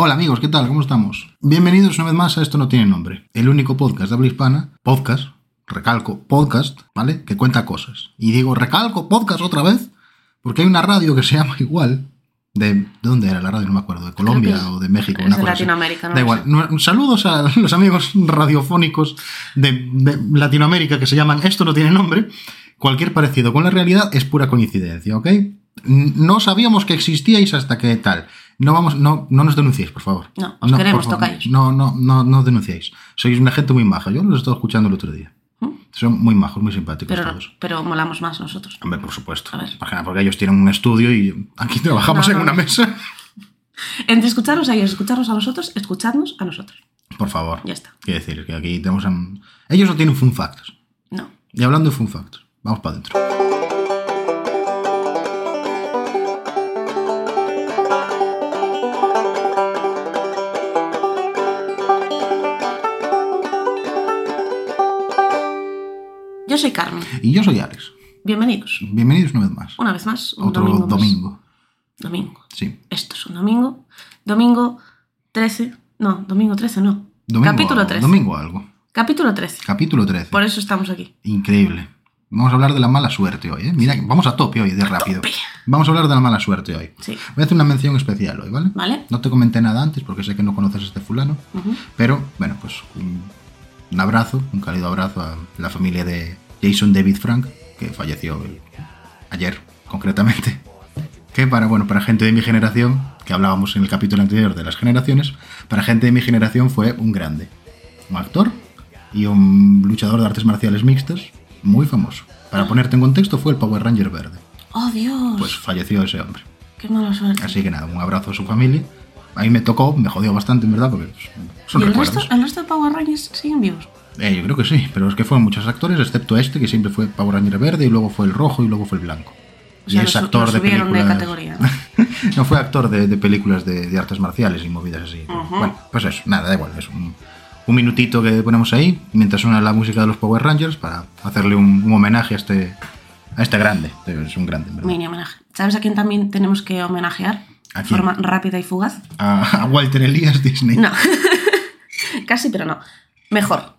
Hola amigos, ¿qué tal? ¿Cómo estamos? Bienvenidos una vez más a Esto no tiene nombre, el único podcast de habla hispana, podcast, recalco, podcast, ¿vale? Que cuenta cosas. Y digo, recalco, podcast otra vez, porque hay una radio que se llama igual, de, ¿de dónde era la radio? No me acuerdo, de Colombia o de México. es una de cosa así. Latinoamérica, no Da igual. No- Saludos a los amigos radiofónicos de, de Latinoamérica que se llaman Esto no tiene nombre. Cualquier parecido con la realidad es pura coincidencia, ¿ok? No sabíamos que existíais hasta que tal. No vamos, no, no nos denunciéis, por favor. No, os queremos, por favor. tocáis. No, no, no, no denunciéis. Sois una gente muy maja. Yo los he estado escuchando el otro día. ¿Mm? Son muy majos, muy simpáticos Pero, todos. pero molamos más nosotros. Hombre, por supuesto. Porque ellos tienen un estudio y aquí trabajamos No, en no. una mesa. Entre escucharnos a ellos, escucharnos a nosotros, escuchadnos a nosotros. Por favor. Ya está. Quiero decir que aquí tenemos... a- Ellos no tienen fun facts. No. Y hablando de fun facts, vamos para adentro. Yo soy Carmen. Y yo soy Alex. Bienvenidos. Bienvenidos una vez más. Una vez más, un Otro domingo. más. domingo. Domingo. Sí. Esto es un domingo. Domingo 13. No, domingo 13 no. Domingo Capítulo algo, 13. Domingo algo. Capítulo 13. Capítulo 13. Por eso estamos aquí. Increíble. Vamos a hablar de la mala suerte hoy, ¿eh? Mira, vamos a tope hoy, de rápido. tope. Vamos a hablar de la mala suerte hoy. Sí. Voy a hacer una mención especial hoy, ¿vale? ¿Vale? No te comenté nada antes porque sé que no conoces a este fulano. Pero, bueno, pues un, un abrazo, un cálido abrazo a la familia de Jason David Frank, que falleció el- ayer, concretamente. Que para, bueno, para gente de mi generación, que hablábamos en el capítulo anterior de las generaciones, para gente de mi generación fue un grande. Un actor y un luchador de artes marciales mixtas muy famoso. Para ponerte en contexto, fue el Power Ranger verde. Oh, Dios. Pues falleció ese hombre. Qué mala suerte. Así que nada, un abrazo a su familia. A mí me tocó, me jodió bastante, en verdad, porque son ¿Y el recuerdos. resto, el resto de Power Rangers siguen vivos? Eh, yo creo que sí, pero es que fueron muchos actores, excepto este, que siempre fue Power Ranger verde, y luego fue el rojo, y luego fue el blanco. O sea, y es actor de de películas. categoría, no fue actor de, de películas de, de artes marciales y movidas así. Ujú. Bueno, pues eso, nada, da igual, es un, un minutito que ponemos ahí, mientras suena la música de los Power Rangers, para hacerle un, un homenaje a este, a este grande. Es un grande, verdad. Mini homenaje. ¿Sabes a quién también tenemos que homenajear? ¿A De quién? forma rápida y fugaz. A, a Walter Elías Disney. No. Casi, pero no. Mejor.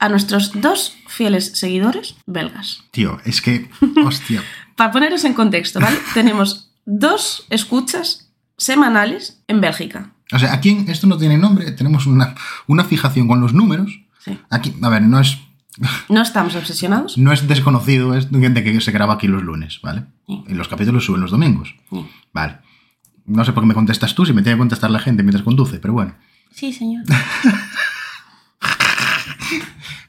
A nuestros dos fieles seguidores belgas. Tío, es que, hostia. Para poneros en contexto, ¿vale? Tenemos dos escuchas semanales en Bélgica. O sea, aquí esto no tiene nombre, tenemos una, una fijación con los números. Sí. Aquí, a ver, no es, No estamos obsesionados. no es desconocido es de que se graba aquí los lunes, ¿vale? Sí. Y los capítulos suben los domingos. Sí. Vale. No sé por qué me contestas tú si me tiene que contestar la gente mientras conduce, pero bueno. Sí, señor.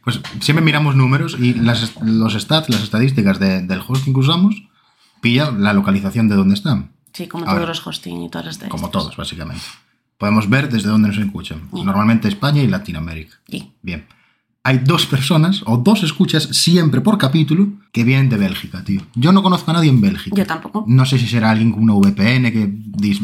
Pues siempre miramos números y las, los stats, las estadísticas de- del hosting que usamos, pilla la localización de dónde están. Sí, como Ahora. todos los hosting y todas las Como todos, básicamente. Podemos ver desde dónde nos escuchan. Normalmente España y Latinoamérica. Sí. Bien. Hay dos personas o dos escuchas siempre por capítulo que vienen de Bélgica, tío. Yo no conozco a nadie en Bélgica. Yo tampoco. No sé si será alguien con una VPN que dis-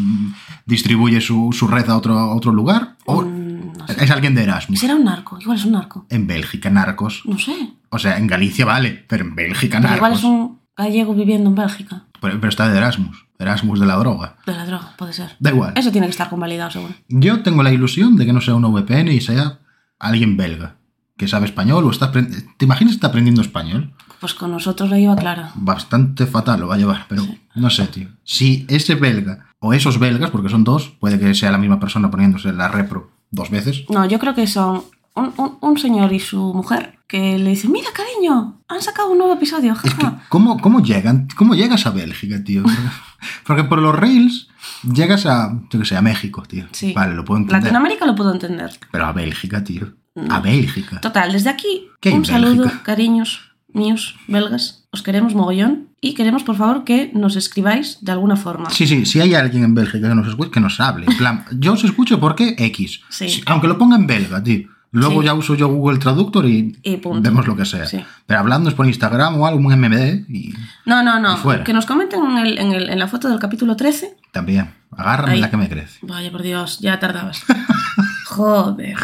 distribuye su, su red a otro, a otro lugar o Mm, no sé. es alguien de Erasmus. Será un narco. Igual es un narco. En Bélgica, narcos. No sé. O sea, en Galicia vale, pero en Bélgica, Pero igual narcos. es un gallego viviendo en Bélgica. Pero, pero está de Erasmus. Erasmus de la droga. De la droga, puede ser. Da igual. Eso tiene que estar convalidado, seguro. Yo tengo la ilusión de que no sea una VPN y sea alguien belga que sabe español o está ¿Te imaginas que está aprendiendo español? Pues con nosotros la lleva clara. Bastante fatal lo va a llevar, pero no sé, tío. Si ese belga o esos belgas, porque son dos, puede que sea la misma persona poniéndose la repro dos veces. No, yo creo que son un, un- un señor y su mujer que le dicen, mira, cariño, han sacado un nuevo episodio, Es que. ¿cómo, cómo llegan? ¿Cómo llegas a Bélgica, tío? Porque por los rails llegas a, yo que sé, a México, tío. Sí. Vale, lo puedo entender. Latinoamérica lo puedo entender. Pero a Bélgica, tío. A Bélgica. Total, desde aquí, ¿Qué un saludo, cariños míos, belgas. Os queremos mogollón y queremos, por favor, que nos escribáis de alguna forma. Sí, sí, si hay alguien en Bélgica que nos escuche, que nos hable. En plan, yo os escucho porque X. Sí. Si- Aunque lo ponga en belga, tío. Luego Sí. ya uso yo Google Traductor y, vemos lo que sea. Sí. Pero hablándonos por Instagram o algo, un MMD y No, no, no. fuera. Que nos comenten en, el- en el- en la foto del capítulo 13. también. Agárrame Ahí. la que me crece. Vaya, por Dios, ya tardabas. Joder.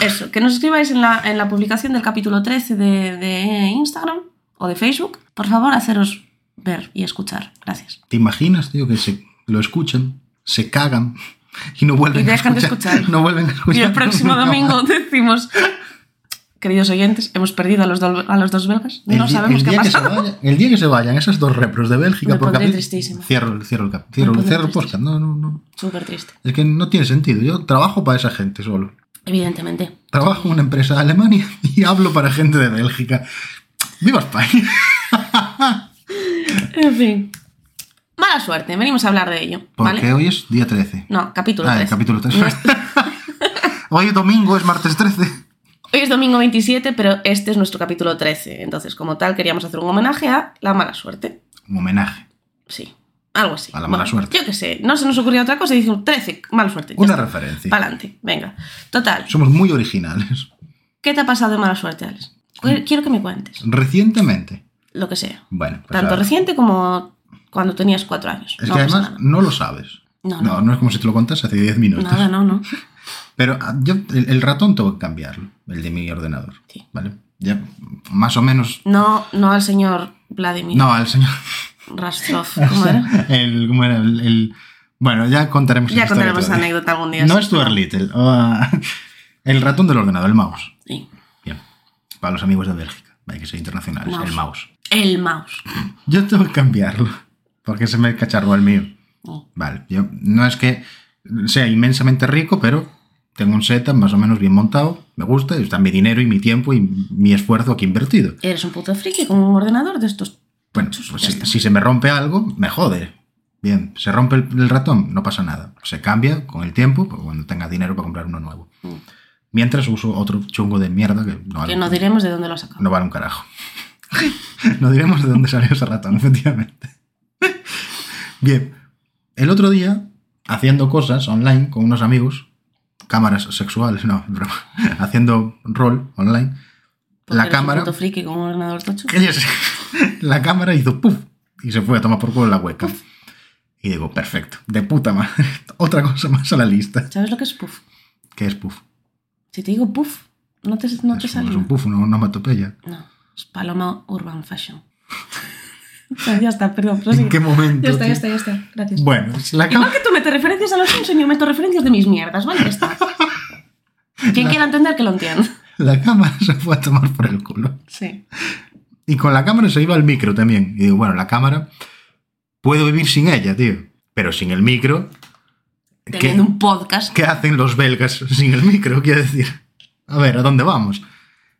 Eso, que nos escribáis en la, en la publicación del capítulo 13 de, de Instagram o de Facebook. Por favor, haceros ver y escuchar. Gracias. ¿Te imaginas, tío, que se lo escuchan, se cagan Y no vuelven Y a dejan de escuchar. escuchar. No vuelven a escuchar. Y el próximo domingo decimos, queridos oyentes, hemos perdido a los, do- a los dos belgas. El No día- sabemos qué ha pasado. vaya- el día que se vayan esas dos repros de Bélgica Me por tristísima. Cierro, el- cierro el cap- cierro, cierro el podcast. No, no, no. Súper triste. Es que no tiene sentido. Yo trabajo para esa gente solo. Evidentemente. Trabajo en una empresa de Alemania y hablo para gente de Bélgica. ¡Viva España! En fin. Mala suerte, venimos a hablar de ello. Porque ¿Vale? hoy es día 13. No, capítulo Ah, 3. el capítulo 3. No es- hoy domingo es martes 13. Hoy es domingo 27, pero este es nuestro capítulo 13. Entonces, como tal, queríamos hacer un homenaje a la mala suerte. Un homenaje. Sí, algo así. A la mala suerte. Yo qué sé, no se nos ocurrió otra cosa y dijimos 13, mala suerte. Una está. referencia. Pa'lante, venga. Total, Somos muy originales. ¿qué te ha pasado de mala suerte, Alex? Qu- Quiero que me cuentes, Recientemente. lo que sea. Bueno, pues Tanto reciente como cuando tenías cuatro años. Es no que además nada. no lo sabes. No, no, no. no es como si te lo contas hace 10 minutos. Nada, no, no. Pero ah, yo, el, el ratón tengo que cambiarlo, el de mi ordenador. Sí. ¿Vale? Ya, más o menos. No, no al señor Vladimir No, al señor. Rastrov. ¿Cómo era? El, ¿Cómo era? El, el- bueno, ya contaremos Ya contaremos todavía. anécdota algún día. No es Stuart Little. el ratón del ordenador, el mouse. Sí. Para los amigos de Bélgica. Hay que ser internacionales. Mouse. El mouse. El mouse. Yo tengo que cambiarlo. Porque se me cacharró el mío. Oh. Vale. Yo, no es que sea inmensamente rico, pero tengo un setup más o menos bien montado. Me gusta. y Está mi dinero y mi tiempo y mi esfuerzo aquí invertido. Eres un puto friki con un ordenador de estos. Bueno, pues si, si se me rompe algo, me jode. Bien, se rompe el, el ratón, no pasa nada. Se cambia con el tiempo, pues cuando tenga dinero para comprar uno nuevo. Mm. Mientras uso otro chungo de mierda que no vale, Que no diremos de dónde lo sacado. no vale un carajo. no diremos de dónde salió ese ratón, efectivamente. Bien, el otro día, haciendo cosas online con unos amigos, cámaras sexuales, no, broma, haciendo rol online, Porque la cámara... Un friki con un ordenador tocho. La cámara hizo puff y se fue a tomar por culo la webcam. Y digo, perfecto, de puta madre. Otra cosa más a la lista. ¿Sabes lo que es puff? ¿Qué es puff? Si te digo puff, no te, no te sale. es un puff, una onomatopeya. No, es Paloma Urban Fashion. ya está, perdón. ¿En qué momento? Ya está, tío? ya está, ya está. Gracias. Bueno, la Igual que tú metes referencias a los Simpsons, yo meto referencias de mis mierdas, ¿vale? Ya está. Quien quiera entender, que lo entienda. La cámara se fue a tomar por el culo. Sí. Y con la cámara se iba al micro también. Y digo, bueno, la cámara puedo vivir sin ella, tío. Pero sin el micro. ¿Qué, Teniendo un podcast. qué hacen los belgas sin el micro? Quiero decir. A ver, ¿a dónde vamos?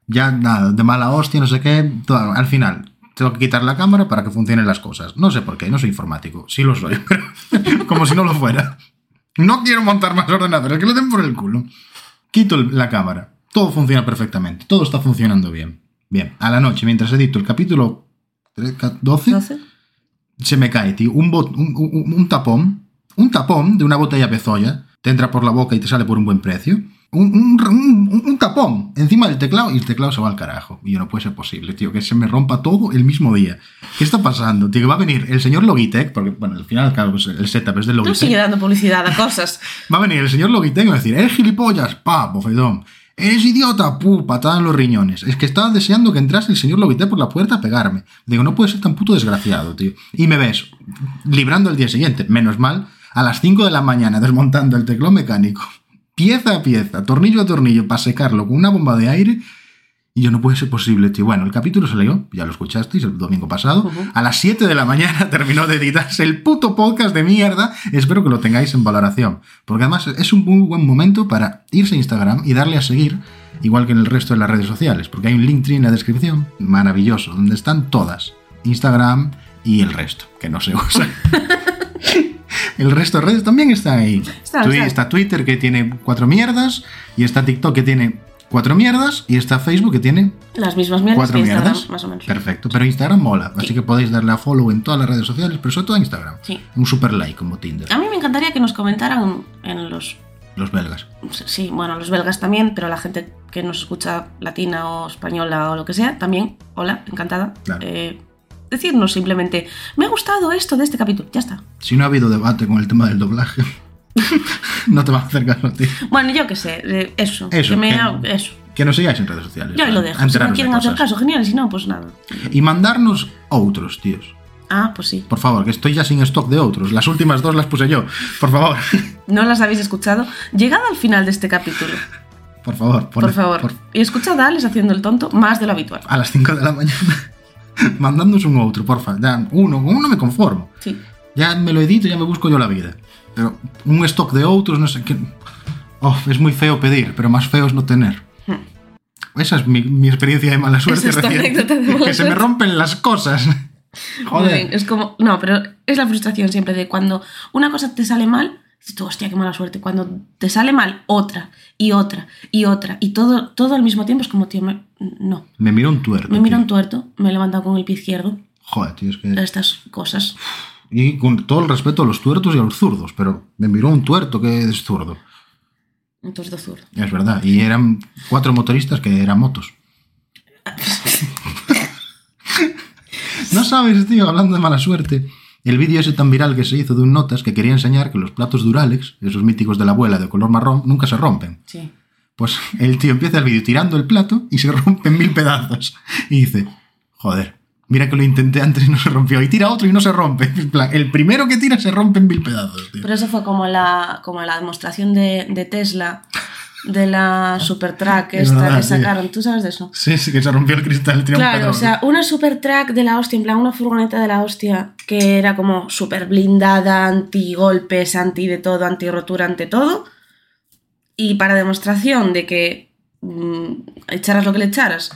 Ya nada, de mala hostia, no sé qué. todo- al final, tengo que quitar la cámara para que funcionen las cosas. No sé por qué, no soy informático. Sí lo soy, pero como si no lo fuera. No quiero montar más ordenadores, que le den por el culo. Quito la cámara. Todo funciona perfectamente. Todo está funcionando bien. Bien, a la noche, mientras edito el capítulo 12, ¿12? se me cae, tío, un, bot- un, un- un tapón, un tapón de una botella pezoya, te entra por la boca y te sale por un buen precio. Un, un- un- un tapón encima del teclado y el teclado se va al carajo. Y yo no puede ser posible, tío, que se me rompa todo el mismo día. ¿Qué está pasando? Tío, que va a venir el señor Logitech, porque, bueno, al final, claro, pues el setup es de Tú Logitech. sigue dando publicidad a cosas. Va a venir el señor Logitech y va a decir, eres gilipollas, pa, bofedón. Eres idiota, pu, patada en los riñones. Es que estaba deseando que entrase el señor Logitech por la puerta a pegarme. Digo, no puede ser tan puto desgraciado, tío. Y me ves librando el día siguiente, menos mal, a las 5 de la mañana desmontando el teclado mecánico, pieza a pieza, tornillo a tornillo, para secarlo con una bomba de aire. Y yo no puede ser posible, tío. Bueno, el capítulo salió, ya lo escuchasteis el domingo pasado. A las 7 de la mañana terminó de editarse el puto podcast de mierda. Espero que lo tengáis en valoración. Porque además es un muy buen momento para irse a Instagram y darle a seguir, igual que en el resto de las redes sociales. Porque hay un link en la descripción maravilloso, donde están todas. Instagram y el resto, que no se usa. el resto de redes también están ahí. Twi-. Está Twitter que tiene cuatro mierdas, y está TikTok que tiene cuatro mierdas, y está Facebook que tiene Las mismas mierdas cuatro que Instagram, mierdas. más o menos. Perfecto, pero Instagram mola, así Sí. que podéis darle a follow en todas las redes sociales, pero sobre todo a Instagram. Sí. Un super like como Tinder. A mí me encantaría que nos comentaran en los... Los belgas. Sí, bueno, los belgas también, pero la gente que nos escucha latina o española o lo que sea, también, hola, encantada. Claro. Eh, decirnos simplemente, me ha gustado esto de este capítulo, ya está. Si no ha habido debate con el tema del doblaje, no te va a hacer caso a ti. Bueno, yo qué sé, eh, eso. Eso, que me que- ha- eso. Que nos sigáis en redes sociales. Yo ahí lo dejo. Si no quieren hacer caso, genial, si no, pues nada. Y mandarnos otros, tíos. Ah, pues sí. Por favor, que estoy ya sin stock de otros. Las últimas dos las puse yo. Por favor. No las habéis escuchado. Llegado al final de este capítulo, Por favor. por favor, por- y escuchad a Alex haciendo el tonto más de lo habitual. a las 5 de la mañana. Mandándoos un outro, porfa. Ya, uno, con uno me conformo. Sí. Ya me lo edito, ya me busco yo la vida. Pero un stock de outros, no sé qué. Oh, es muy feo pedir, pero más feo es no tener. Esa es mi, mi experiencia de mala suerte Hmm. Es anécdota de mala que se me suerte. rompen las cosas. Joder. bien, Es como. No, pero es la frustración siempre de cuando una cosa te sale mal, dices tú, hostia, qué mala suerte. Cuando te sale mal, otra, y otra, y otra, y todo, todo al mismo tiempo es como, tío, me- no. Me miro un tuerto. Me mira tío. un tuerto, me he levantado con el pie izquierdo. Joder, tío, es que. Estas cosas. Y con todo el respeto a los tuertos y a los zurdos, pero me miró un tuerto que es zurdo. Un tuerto zurdo. Es verdad. Y eran cuatro motoristas que eran motos. no sabes, tío, hablando de mala suerte. El vídeo ese tan viral que se hizo de un notas que quería enseñar que los platos Duralex, esos míticos de la abuela de color marrón, nunca se rompen. Sí. Pues el tío empieza el vídeo tirando el plato y se rompe en mil pedazos. Y dice, joder, mira que lo intenté antes y no se rompió. Y tira otro y no se rompe. El primero que tira se rompe en mil pedazos, tío. Pero eso fue como la, como la demostración de, de Tesla, de la Supertruck Es esta verdad, que sí. sacaron. ¿Tú sabes de eso? Sí, sí que se rompió el cristal. Claro, o sea, una Supertruck de la hostia, en plan una furgoneta de la hostia que era como súper blindada, anti golpes, anti de todo, anti rotura, ante todo. Y para demostración de que mm, echaras lo que le echaras,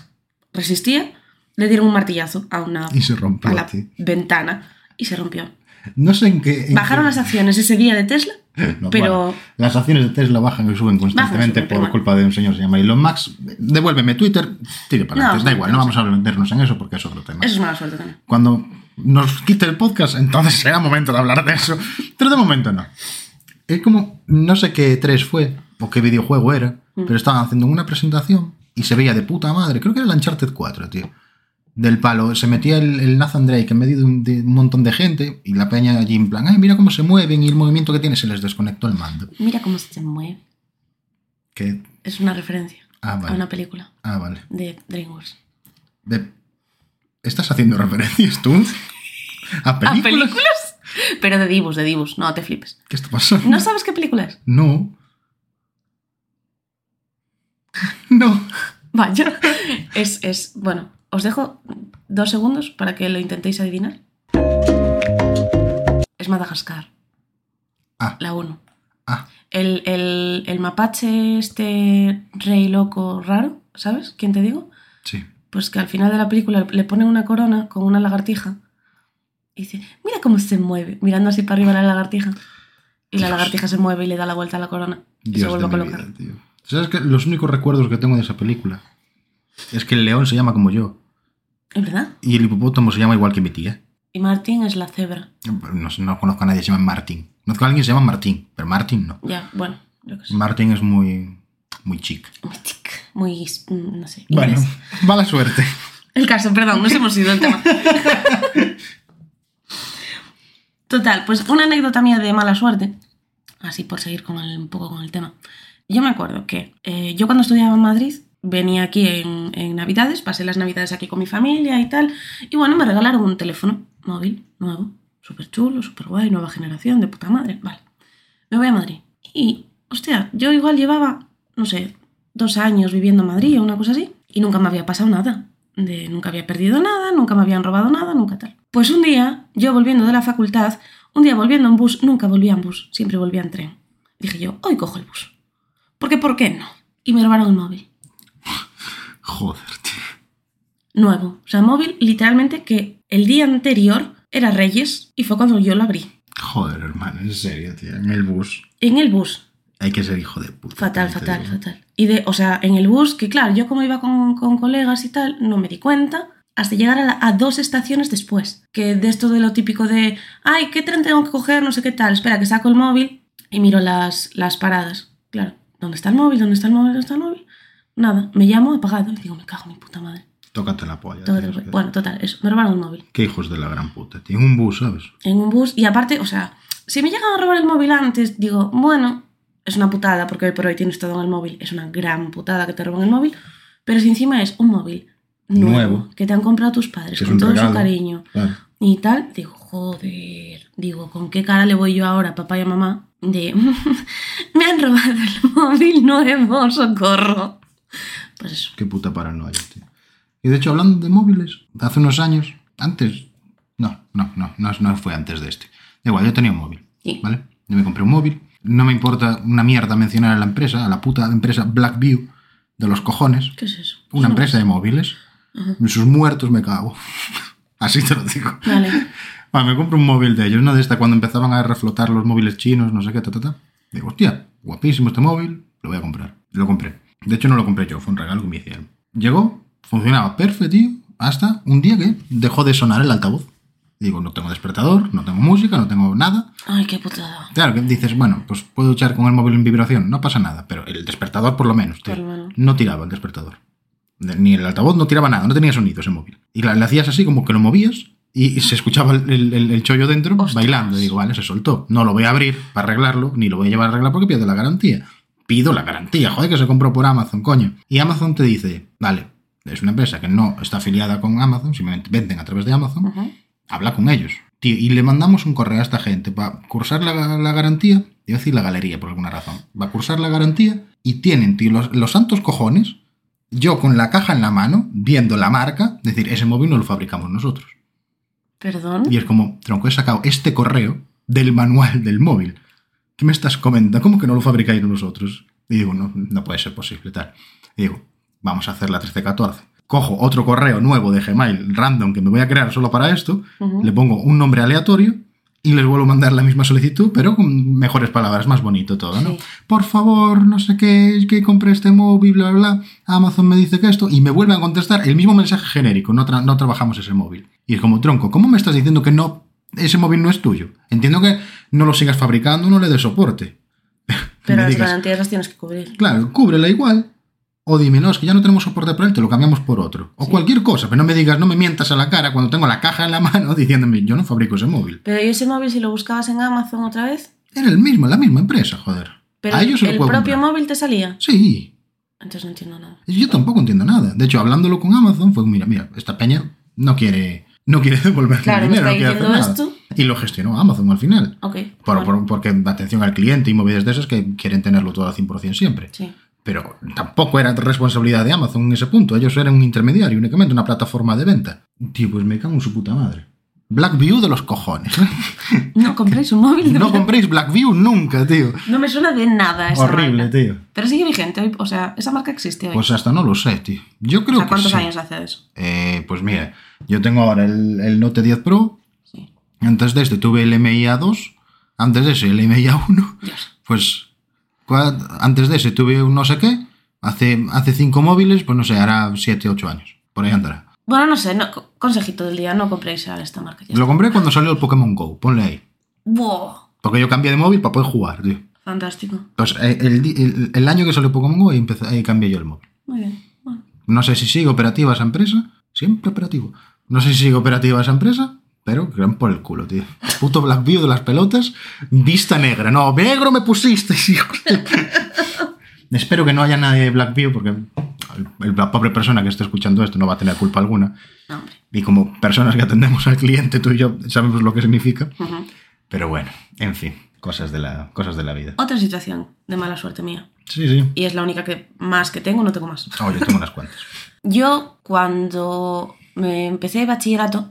resistía, le dieron un martillazo a una Y se rompió, a la tío. ventana y se rompió. No sé en qué. en Bajaron qué- las acciones ese día de Tesla, No, pero bueno, las acciones de Tesla bajan y suben constantemente suben, por culpa de un señor que se llama Elon Musk. Devuélveme Twitter, tire para No, adelante. da sí, igual, no vamos a meternos en eso porque es otro tema. eso es mala suerte también. Cuando nos quite el podcast, entonces será momento de hablar de eso. Pero de momento no. Es como, no sé qué 3 fue o qué videojuego era, Mm. pero estaban haciendo una presentación y se veía de puta madre. Creo que era el Uncharted 4, tío. Del palo, se metía el, el Nathan Drake en medio de un, de un montón de gente y la peña allí en plan, ay, mira cómo se mueven y el movimiento que tiene se les desconectó el mando. Mira cómo se mueve. Que, Es una referencia ah, a vale. una película Ah, vale. de DreamWorks. De- ¿Estás haciendo referencias tú? ¿A ¿A películas? películas? Pero de Dibus, de Dibus, no te flipes. ¿Qué está pasando? ¿No sabes qué película es? No. No. Vaya. Es, es, bueno, os dejo dos segundos para que lo intentéis adivinar. Es Madagascar, Ah, la 1. ah, El, el, el mapache, este rey loco raro, ¿sabes? ¿Quién te digo? sí. Pues que al final de la película le ponen una corona con una lagartija y dice, mira cómo se mueve, mirando así para arriba la lagartija. Y la lagartija se mueve y le da la vuelta a la corona y se Dios vuelve de a colocar. vida. ¿Sabes que los únicos recuerdos que tengo de esa película es que el león se llama como yo ¿Es verdad? y el hipopótamo se llama igual que mi tía? Y Martín es la cebra. No, no conozco a nadie que se llama Martín. Conozco a alguien que se llama Martín, pero Martín no. Ya, bueno, yo qué sé. Martín es muy, muy chic. Muy tic, muy, no sé. Bueno, inglés. mala suerte. El caso, perdón, nos hemos ido del tema. Total, pues una anécdota mía de mala suerte, así por seguir con el- un poco con el tema. Yo me acuerdo que eh, yo cuando estudiaba en Madrid venía aquí en, en Navidades, pasé las Navidades aquí con mi familia y tal, y bueno, me regalaron un teléfono móvil nuevo, súper chulo, súper guay, nueva generación, de puta madre, vale. Me voy a Madrid. Y, hostia, yo igual llevaba, no sé, dos años viviendo en Madrid o una cosa así, y nunca me había pasado nada. De, nunca había perdido nada, nunca me habían robado nada, nunca tal. Pues un día, yo volviendo de la facultad, un día volviendo en bus, nunca volvía en bus, siempre volvía en tren. Dije yo, hoy cojo el bus. Porque, ¿por qué no? Y me robaron el móvil. Joder, tío. Nuevo. O sea, móvil literalmente que el día anterior era Reyes y fue cuando yo lo abrí. Joder, hermano, en serio, tío. En el bus. En el bus. Hay que ser hijo de puta. Fatal, fatal, fatal. Y de, o sea, en el bus, que claro, yo como iba con, con colegas y tal, no me di cuenta hasta llegar a, la- a dos estaciones después. Que de esto de lo típico de, ay, ¿qué tren tengo que coger? No sé qué tal. Espera, que saco el móvil y miro las, las paradas. Claro, ¿dónde está el móvil? ¿Dónde está el móvil? ¿Dónde está el móvil? Nada, me llamo apagado y digo, me cago en mi puta madre. Tócate la polla. Tío, el- es que- Bueno, total, eso, me robaron el móvil. Qué hijos de la gran puta. En un bus, ¿sabes? en un bus y aparte, o sea, si me llegan a robar el móvil antes, digo, bueno, es una putada porque hoy por hoy tienes todo en el móvil, es una gran putada que te roban el móvil, pero si encima es un móvil nuevo, Nuevo. que te han comprado tus padres con un todo regalo. su cariño, Claro. y tal. Digo, joder, digo, ¿con qué cara le voy yo ahora a papá y a mamá? De, me han robado el móvil nuevo, socorro. Pues eso. Qué puta paranoia, tío. Y de hecho, hablando de móviles, hace unos años, antes, no, no, no, no, no fue antes de este. Da igual, yo tenía un móvil, Sí. ¿vale? Yo me compré un móvil, no me importa una mierda mencionar a la empresa, a la puta empresa Blackview de los cojones, ¿Qué es eso? una empresa de móviles. En sus muertos me cago. Así te lo digo. Vale. Bueno, me compro un móvil de ellos, ¿no? De esta cuando empezaban a reflotar los móviles chinos, no sé qué, ta, ta, ta. Digo, hostia, guapísimo este móvil, lo voy a comprar. Lo compré. De hecho, no lo compré yo, fue un regalo que me hicieron. Llegó, funcionaba perfecto, tío, hasta un día que dejó de sonar el altavoz. Digo, no tengo despertador, no tengo música, no tengo nada. Ay, qué putada. Claro, que dices, bueno, pues puedo echar con el móvil en vibración, no pasa nada, pero el despertador por lo menos, tío, Por lo menos. no tiraba el despertador. Ni el altavoz no tiraba nada, no tenía sonido ese móvil. Y la- le hacías así como que lo movías y, se escuchaba el, el- el- el chollo dentro Ostras. bailando. Y digo, vale, se soltó. No lo voy a abrir para arreglarlo, ni lo voy a llevar a arreglar porque pierde la garantía. Pido la garantía, joder, que se compró por Amazon, coño. Y Amazon te dice, vale, es una empresa que no está afiliada con Amazon, simplemente venden a través de Amazon Ujú. habla con ellos. Tío, y le mandamos un correo a esta gente para cursar la, la garantía. Iba a decir la galería por alguna razón. Va a cursar la garantía y tienen, tío, los, los santos cojones. Yo con la caja en la mano, viendo la marca, decir, ese móvil no lo fabricamos nosotros. Perdón. Y es como, tronco, he sacado este correo del manual del móvil. ¿Qué me estás comentando? ¿Cómo que no lo fabricáis nosotros? Y digo, no, no puede ser posible, tal. Y digo, vamos a hacer la 1314. Cojo otro correo nuevo de Gmail, random, que me voy a crear solo para esto, le pongo un nombre aleatorio y les vuelvo a mandar la misma solicitud, pero con mejores palabras, más bonito todo, ¿no? Sí. Por favor, no sé qué, que compré este móvil, bla, bla, bla. Amazon me dice que esto, y me vuelven a contestar el mismo mensaje genérico, no, tra- no trabajamos ese móvil. Y es como, tronco, ¿cómo me estás diciendo que no, ese móvil no es tuyo? Entiendo que no lo sigas fabricando, no le des soporte. Pero las digas, garantías las tienes que cubrir. Claro, cúbrela igual. O dime, no, es que ya no tenemos soporte para él, te lo cambiamos por otro. O Sí. cualquier cosa, pero no me digas, no me mientas a la cara cuando tengo la caja en la mano diciéndome, yo no fabrico ese móvil. Pero ¿y ese móvil si lo buscabas en Amazon otra vez? Era el mismo, la misma empresa, joder. Pero a ellos el puedo propio comprar. móvil te salía. Sí, Entonces no entiendo nada. yo tampoco entiendo nada. De hecho, hablándolo con Amazon, fue, mira, mira, esta peña no quiere, no quiere devolver Claro, el dinero, no quiere hacer nada. esto. Y lo gestionó Amazon al final. Ok. Por, bueno, por- porque atención al cliente y movidas de esas que quieren tenerlo todo al 100% siempre. Sí. Pero tampoco era responsabilidad de Amazon en ese punto. Ellos eran un intermediario, únicamente una plataforma de venta. Tío, pues me cago en su puta madre. Blackview de los cojones. No compréis un móvil de no compréis Blackview nunca, tío. No me suena de nada esa Horrible, marca. tío. Pero sigue vigente hoy. O sea, esa marca existe hoy. Pues hasta no lo sé, tío. Yo o creo sea, que ¿cuántos sí. años hace eso? Eh, pues mira, yo tengo ahora el, el Note 10 Pro. Sí. Antes de este tuve el MIA 2. Antes de ese el MIA 1. Dios. Pues antes de ese tuve un no sé qué. Hace, hace cinco móviles, pues no sé, hará 7, 8 años. Por ahí andará. Bueno, no sé. No, co- consejito del día. No compréis a esta marca. ya Lo compré cuando salió el Pokémon Go, ponle ahí. Buah, Porque yo cambié de móvil para poder jugar, tío. Fantástico. Entonces, eh, el, di- el- el año que salió Pokémon Go, ahí, empecé- ahí cambié yo el móvil. Muy bien. Bueno. No sé si sigue operativa esa empresa. Siempre operativo. No sé si sigue operativa esa empresa, pero gran por el culo, tío. Puto Blackview de las pelotas, vista negra. No, negro me pusiste, hijos de- Espero que no haya nadie de Blackview, porque la pobre persona que esté escuchando esto no va a tener culpa alguna. No, hombre. Y como personas que atendemos al cliente, tú y yo sabemos lo que significa. Ujú. Pero bueno, en fin, cosas de la, cosas de la vida. Otra situación de mala suerte mía. Sí, sí. Y es la única que más que tengo, no tengo más. Oh, yo tengo unas cuantas. Yo, cuando me empecé bachillerato,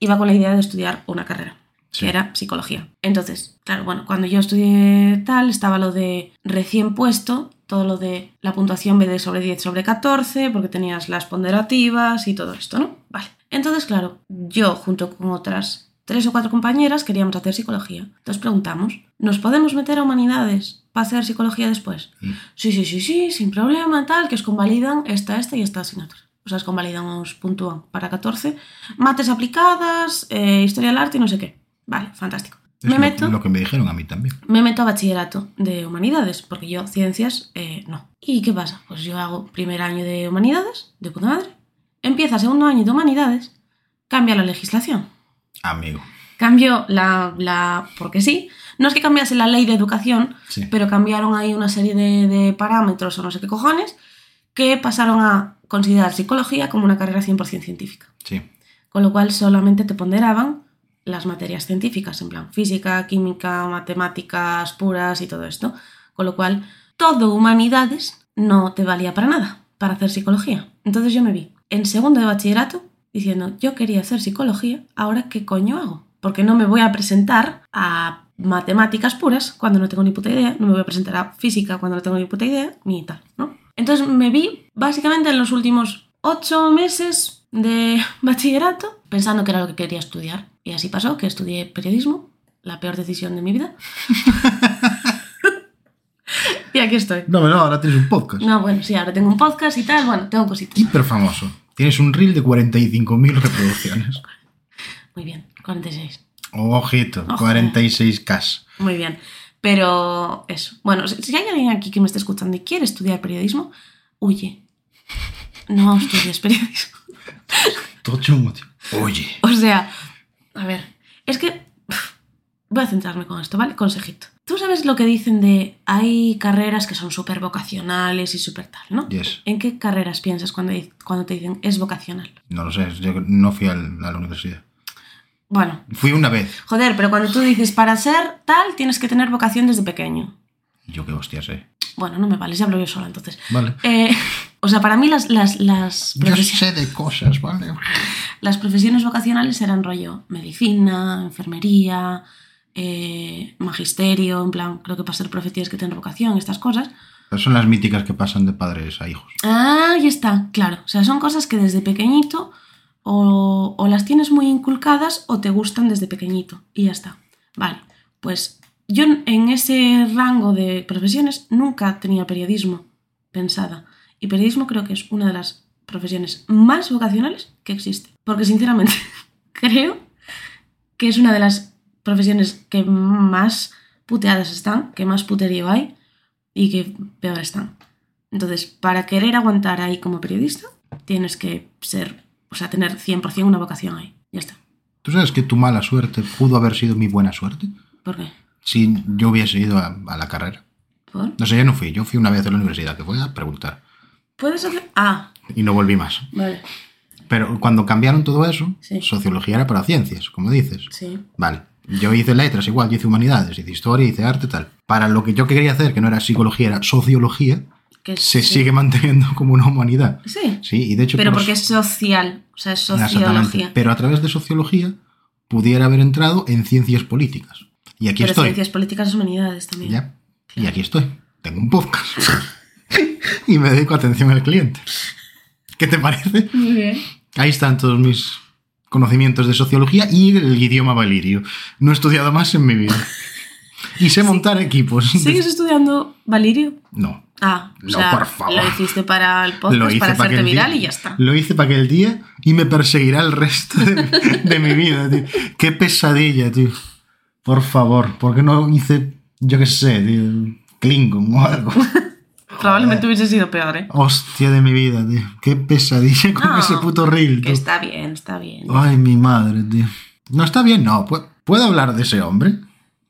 iba con la idea de estudiar una carrera, Sí. que era psicología. Entonces, claro, bueno, cuando yo estudié tal, estaba lo de recién puesto, todo lo de la puntuación BD sobre 10 sobre 14, porque tenías las ponderativas y todo esto, ¿no? Vale. Entonces, claro, yo junto con otras tres o cuatro compañeras queríamos hacer psicología. Entonces preguntamos, ¿nos podemos meter a humanidades para hacer psicología después? Mm. Sí, sí, sí, sí, sin problema, tal, que os convalidan esta, esta y esta asignatura. O sea, os convalidan, os puntúan para 14. Mates aplicadas, eh, historia del arte y no sé qué. Vale, fantástico. Es Me lo- meto, lo que me dijeron a mí también. me meto a bachillerato de humanidades, porque yo ciencias eh, no. ¿Y qué pasa? Pues yo hago primer año de humanidades, de puta madre. Empieza segundo año de humanidades, cambia la legislación. Amigo. Cambió la, la... porque sí. No es que cambiase la ley de educación, Sí. pero cambiaron ahí una serie de, de parámetros o no sé qué cojones que pasaron a considerar psicología como una carrera 100% científica. Sí. Con lo cual solamente te ponderaban las materias científicas, en plan física, química, matemáticas puras y todo esto. Con lo cual, todo humanidades no te valía para nada, para hacer psicología. Entonces yo me vi en segundo de bachillerato diciendo, yo quería hacer psicología, ahora qué coño hago? Porque no me voy a presentar a matemáticas puras cuando no tengo ni puta idea, no me voy a presentar a física cuando no tengo ni puta idea, ni tal, ¿no? Entonces me vi básicamente en los últimos ocho meses de bachillerato pensando que era lo que quería estudiar. Y así pasó, que estudié periodismo, la peor decisión de mi vida. y aquí estoy. No, no, ahora tienes un podcast. No, bueno, sí, ahora tengo un podcast y tal, bueno, tengo cositas. Hiper famoso. Tienes un reel de 45.000 reproducciones. Muy bien, 46. Ojito, Ojo. 46K. Muy bien. Pero eso. Bueno, si hay alguien aquí que me esté escuchando y quiere estudiar periodismo, huye. No estudies periodismo. Todo chungo, tío. Oye. O sea, a ver, es que voy a centrarme con esto, ¿vale? Consejito. Tú sabes lo que dicen de hay carreras que son súper vocacionales y súper tal, ¿no? Yes. ¿En qué carreras piensas cuando, cuando te dicen es vocacional? No lo sé, yo no fui al- a la universidad. Bueno, Fui una vez. joder, pero cuando tú dices para ser tal, tienes que tener vocación desde pequeño. Yo qué hostia sé. Bueno, no me vale, ya hablo yo sola entonces. Vale. Eh, o sea, para mí las, las, las, Yo sé de cosas, ¿vale? las profesiones vocacionales eran rollo medicina, enfermería, eh, magisterio, en plan, creo que para ser profe tienes que tener vocación, estas cosas. Pero son las míticas que pasan de padres a hijos. Ah, ahí está, claro. O sea, son cosas que desde pequeñito o, o las tienes muy inculcadas o te gustan desde pequeñito. Y ya está. Vale, pues yo en- ese rango de profesiones nunca tenía periodismo pensada. Y periodismo creo que es una de las profesiones más vocacionales que existe. Porque sinceramente creo que es una de las profesiones que más puteadas están, que más puterío hay y que peor están. Entonces, para querer aguantar ahí como periodista, tienes que ser, o sea, tener 100% una vocación ahí. Ya está. ¿Tú sabes que tu mala suerte pudo haber sido mi buena suerte? ¿Por qué? Si yo hubiese ido a, a la carrera. ¿Por? No sé, yo no fui. Yo fui una vez a la universidad, que fue a preguntar. ¿Puedes hacer...? Ah, Y no volví más. vale. Pero cuando cambiaron todo eso, Sí. sociología era para ciencias, como dices. Sí. Vale. Yo hice letras igual, yo hice humanidades, hice historia, hice arte, tal. Para lo que yo quería hacer, que no era psicología, era sociología, Que se sí. sigue manteniendo como una humanidad. Sí. Sí, y de hecho... Pero por- porque es social, o sea, es sociología. Pero a través de sociología pudiera haber entrado en ciencias políticas. Y aquí Pero estoy. ciencias políticas es humanidades también. Ya. Y aquí estoy. Tengo un podcast. y me dedico a atención al cliente. ¿Qué te parece? Muy bien. Ahí están todos mis conocimientos de sociología y el idioma valirio. No he estudiado más en mi vida. Y sé montar equipos. ¿Sigues estudiando Valirio? No. Ah, o No, sea, por favor. lo hiciste para el podcast, Lo hice para para hacerte viral día. y ya está. Lo hice para aquel día y me perseguirá el resto de, de mi vida, tío. Qué pesadilla, tío. Por favor, ¿por qué no hice, yo qué sé, tío, Klingon o algo? Probablemente hubiese sido peor, ¿eh? Hostia de mi vida, tío. Qué pesadilla con No, ese puto reel, Que está bien, está bien. Ay, mi madre, tío. No está bien, no. ¿Pu- ¿Puedo hablar de ese hombre?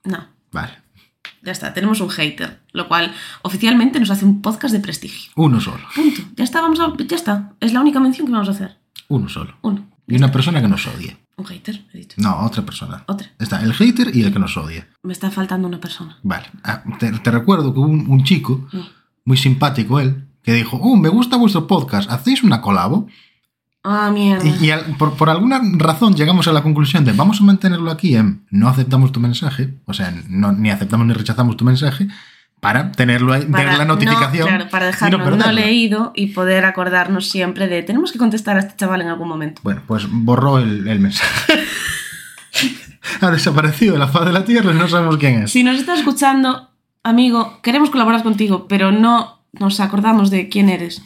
No, Vale. ya está, tenemos un hater, lo cual oficialmente nos hace un podcast de prestigio. Uno solo. Punto. Ya está, vamos a, ya está. Es la única mención que vamos a hacer. Uno solo. Uno. Y una persona que nos odia. Un hater, he dicho. No, otra persona. Otra. Está el hater y el que nos odia. Me está faltando una persona. Vale. Ah, te, te recuerdo que hubo un, un chico, Sí. muy simpático él, que dijo, oh, me gusta vuestro podcast, ¿hacéis una colabo? Ah, mierda. Y, y al- por, por alguna razón llegamos a la conclusión de, vamos a mantenerlo aquí en no aceptamos tu mensaje, o sea, no, ni aceptamos ni rechazamos tu mensaje, para tenerlo ahí, Para- ver la notificación. no, claro, para dejarlo no leído y poder acordarnos siempre de tenemos que contestar a este chaval en algún momento. Bueno, pues borró el, el mensaje. ha desaparecido de la faz de la tierra y no sabemos quién es. Si nos estás escuchando, amigo, queremos colaborar contigo, pero no nos acordamos de quién eres.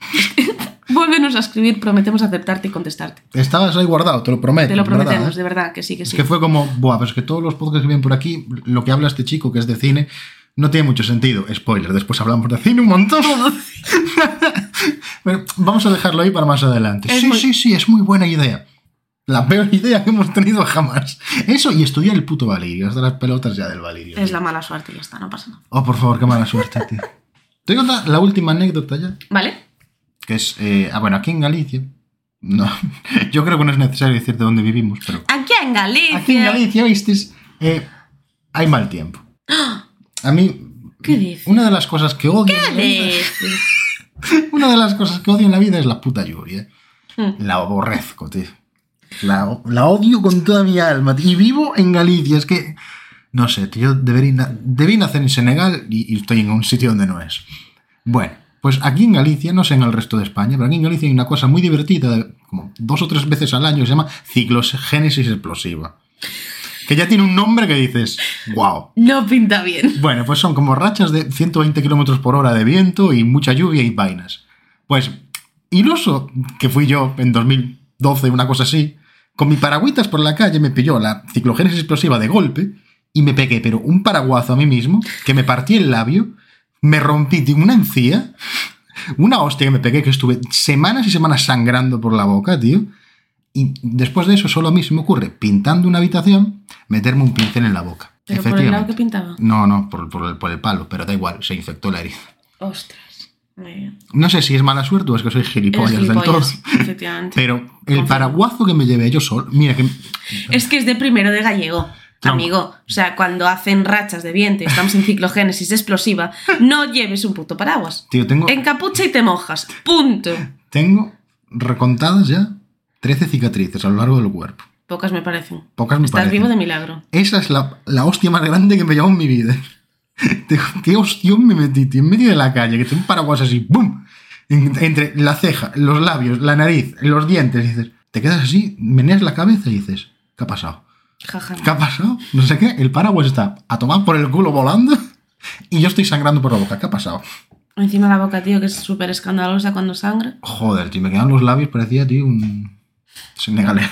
Vuélvenos a escribir, prometemos aceptarte y contestarte. Estabas ahí guardado, te lo prometo. Te lo ¿verdad, prometemos, eh? de verdad, que sí, que Es sí. que fue como, buah, pero es que todos los podcasts que vienen por aquí, lo que habla este chico, que es de cine, no tiene mucho sentido. Spoiler, después hablamos de cine un montón. Pero vamos a dejarlo ahí para más adelante. Es sí, muy- sí, sí, es muy buena idea. La peor idea que hemos tenido jamás. Eso y estudiar el puto Valirio, hasta las pelotas ya del Valirio. Es tío. la mala suerte y ya está, no pasa nada. Oh, por favor, qué mala suerte, tío. Te voy a contar la última anécdota ya, ¿Vale? que es, eh, ah, bueno, aquí en Galicia, no, yo creo que no es necesario decir de dónde vivimos, pero Aquí en Galicia. Aquí en Galicia, viste, eh, hay mal tiempo. A mí, ¿Qué dices? una de las cosas que odio. en la vida- dices? Una de las cosas que odio en la vida es la puta lluvia. Mm. La aborrezco, tío. La, la odio con toda mi alma. tío. Y vivo en Galicia. Es que. No sé, tío. Na- debí nacer en Senegal y, y estoy en un sitio donde no es. Bueno, pues aquí en Galicia, no sé en el resto de España, pero aquí en Galicia hay una cosa muy divertida, como dos o tres veces al año, que se llama ciclogénesis explosiva. Que ya tiene un nombre que dices, wow. No pinta bien. Bueno, pues son como rachas de 120 kilómetros por hora de viento y mucha lluvia y vainas. Pues, iluso que fui yo en 2012, una cosa así, con mi paragüitas por la calle me pilló la ciclogénesis explosiva de golpe y me pegué, pero un paraguazo a mí mismo, que me partí el labio, me rompí una encía, una hostia que me pegué, que estuve semanas y semanas sangrando por la boca, tío. Y después de eso, solo a mí se me ocurre, pintando una habitación, meterme un pincel en la boca. Pero por el lado que pintaba. No, no, por, por el, por el palo, pero da igual, se infectó la herida. Ostras. No sé si es mala suerte o es que soy gilipollas, Eres del todo. gilipollas, efectivamente. Pero el paraguazo que me llevé yo solo, mira que Es que es de primero de gallego. Amigo, o sea, cuando hacen rachas de viento y estamos en ciclogénesis explosiva, no lleves un puto paraguas. tío, tengo Encapucha y te mojas. Punto. tengo recontadas ya 13 cicatrices a lo largo del cuerpo. Pocas me parecen. Pocas me Estás parecen. vivo de milagro. Esa es la, la hostia más grande que me llevó en mi vida. ¿Qué hostión me metí, tío? En medio de la calle, que tengo un paraguas así, ¡bum! En- Entre la ceja, los labios, la nariz, los dientes, y dices, te quedas así, meneas la cabeza y dices, ¿qué ha pasado? Jaja. ¿Qué ha pasado? No sé qué, el paraguas está a tomar por el culo volando y yo estoy sangrando por la boca. ¿Qué ha pasado? Encima la boca, tío, que es súper escandalosa cuando sangra. Joder, tío, me quedan los labios, parecía, tío, un senegalés.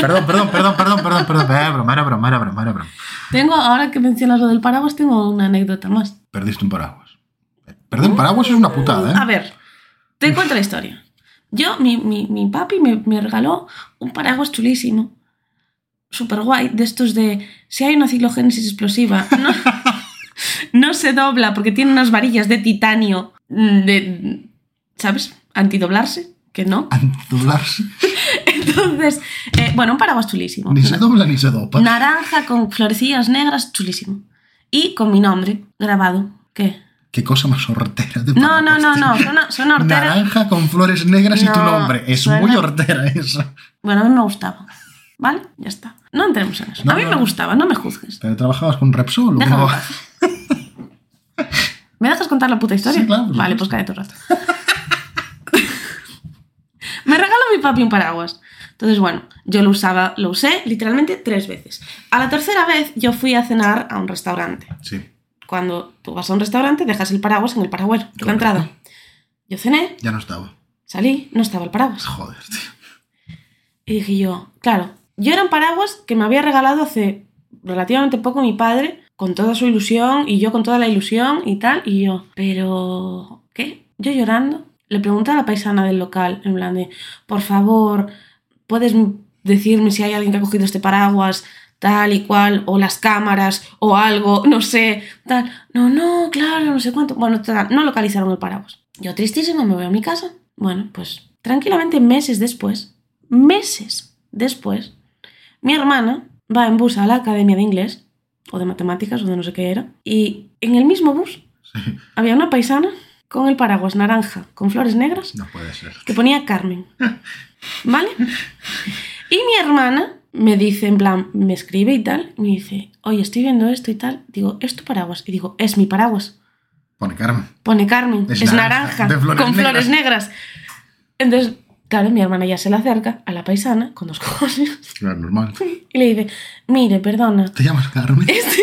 perdón, perdón, perdón, perdón, perdón, perdón. Era broma, era broma, era broma, era broma. Tengo, ahora que mencionas lo del paraguas, tengo una anécdota más. Perdiste un paraguas. Perder un paraguas es una putada, A ¿eh? ver, te cuento la historia. Yo, mi, mi, mi papi me, me regaló un paraguas chulísimo. Súper guay, de estos de. Si hay una ciclogénesis explosiva, no, no se dobla porque tiene unas varillas de titanio mm, de. ¿Sabes? Antidoblarse, que no. Antidoblarse. Entonces, eh, bueno, un paraguas chulísimo. Ni se dobla ni se dopa. Naranja con florecillas negras, chulísimo. Y con mi nombre grabado. ¿Qué? Qué cosa más hortera de No, no, no, no, son, son horteras. Naranja con flores negras y tu No, nombre. Es suena- muy hortera eso. Bueno, a mí me gustaba. ¿Vale? Ya está. No entremos en eso. No, a mí no, me no. gustaba, no me juzgues. ¿Pero trabajabas con Repsol o Déjame. ¿Me dejas contar la puta historia? Sí, claro, por Vale, pues cállate un rato. me regaló mi papi un paraguas. Entonces, bueno, yo lo usaba, lo usé literalmente tres veces. A la tercera vez yo fui a cenar a un restaurante. Sí, Cuando tú vas a un restaurante, dejas el paraguas en el paragüero, en la entrada. Yo cené, ya no estaba. salí, no estaba el paraguas. Joder, tío. Y dije yo, claro, yo era un paraguas que me había regalado hace relativamente poco mi padre, con toda su ilusión, y yo con toda la ilusión y tal, y yo, pero, ¿qué? Yo llorando, le pregunté a la paisana del local, en plan de, por favor, ¿puedes decirme si hay alguien que ha cogido este paraguas? tal y cual, o las cámaras, o algo, no sé, tal. No, no, claro, no sé cuánto. Bueno, no localizaron el paraguas. Yo tristísima me voy a mi casa. Bueno, pues tranquilamente meses después, meses después, mi hermana va en bus a la academia de inglés, o de matemáticas, o de no sé qué era, y en el mismo bus Sí, había una paisana con el paraguas naranja con flores negras no puede ser. que ponía Carmen. ¿Vale? Y mi hermana me dice, en plan, me escribe y tal, me dice, oye, estoy viendo esto y tal. Digo, ¿es tu paraguas? Y digo, es mi paraguas. Pone Carmen. Pone Carmen, Es es, naranja, naranja, flores con negras. flores negras. Entonces, claro, mi hermana ya se le acerca a la paisana con dos cojones Claro, normal. y le dice, mire, perdona, ¿Te llamas Carmen? este...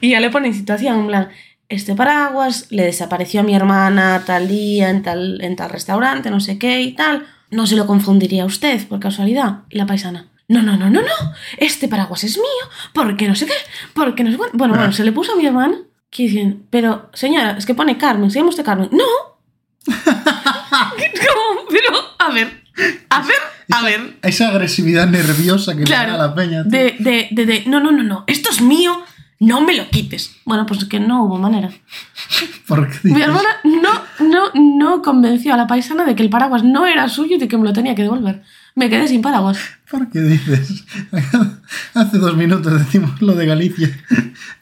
y ya le pone en situación, en plan, este paraguas le desapareció a mi hermana tal día en tal, en tal restaurante, no sé qué y tal. No se lo confundiría usted por casualidad. Y la paisana, no, no, no, no, no, este paraguas es mío, porque no sé qué, porque no sé cuánto. Bueno, bueno, se le puso a mi hermana que dicen, pero señora, es que pone Carmen, ¿se llama usted Carmen? No. ¿Cómo? Pero, a ver, a ver, a ver. Esa agresividad nerviosa que le da a la peña. de, de, de, de, no, no, no, no, esto es mío, no me lo quites. Bueno, pues que no hubo manera. ¿Por qué Mi hermana no, no, no convenció a la paisana de que el paraguas no era suyo y de que me lo tenía que devolver. Me quedé sin paraguas. ¿Por qué dices? Hace dos minutos decimos lo de Galicia.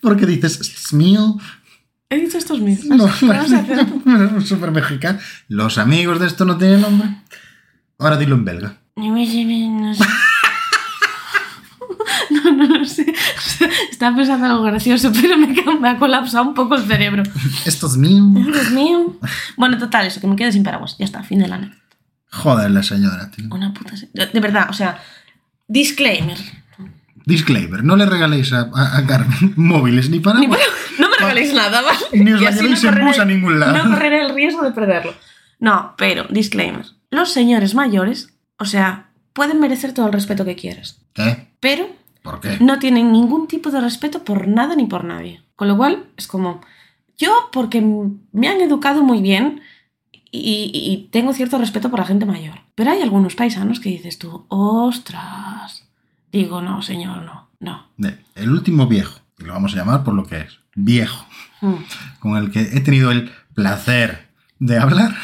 ¿Por qué dices es mío? He dicho estos míos. No, ¿Qué vas a hacer? súper mexicano. Los amigos de esto no tienen nombre. Ahora dilo en belga. No sé. No, no lo sé. Estaba pensando en algo gracioso, pero me, ha colapsado un poco el cerebro. Esto es mío. Dios mío. Bueno, total, eso, que me quedé sin paraguas. Ya está, fin de la anécdota. Joder, la señora, tío. Una puta. se- De verdad, o sea, disclaimer. Disclaimer, no le regaléis a, a- a Carmen móviles ni para... Ni para- no me regaléis nada, ¿vale? Ni os la llevéis no en bus a ningún lado. No correré el riesgo de perderlo. No, pero, disclaimer. Los señores mayores, o sea, pueden merecer todo el respeto que quieras, ¿Qué? pero ¿Por qué? no tienen ningún tipo de respeto por nada ni por nadie. Con lo cual, es como, yo porque me han educado muy bien y, y tengo cierto respeto por la gente mayor. Pero hay algunos paisanos que dices tú, ostras. Digo, no, señor, no, no. El último viejo, y lo vamos a llamar por lo que es, viejo, Mm. con el que he tenido el placer de hablar,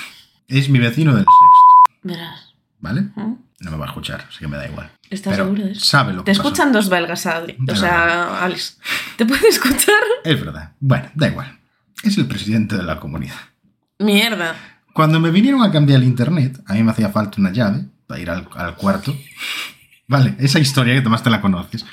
es mi vecino del sexto, Verás. ¿vale? ¿Mm? No me va a escuchar, así que me da igual. ¿Estás Pero seguro de eso? sabe lo que Te escuchan dos belgas, Adri. O sea, Alex. ¿Te puede escuchar? Es verdad. Bueno, da igual. Es el presidente de la comunidad. Mierda. Cuando me vinieron a cambiar el internet, a mí me hacía falta una llave para ir al, al cuarto. Vale, esa historia que además te la conoces.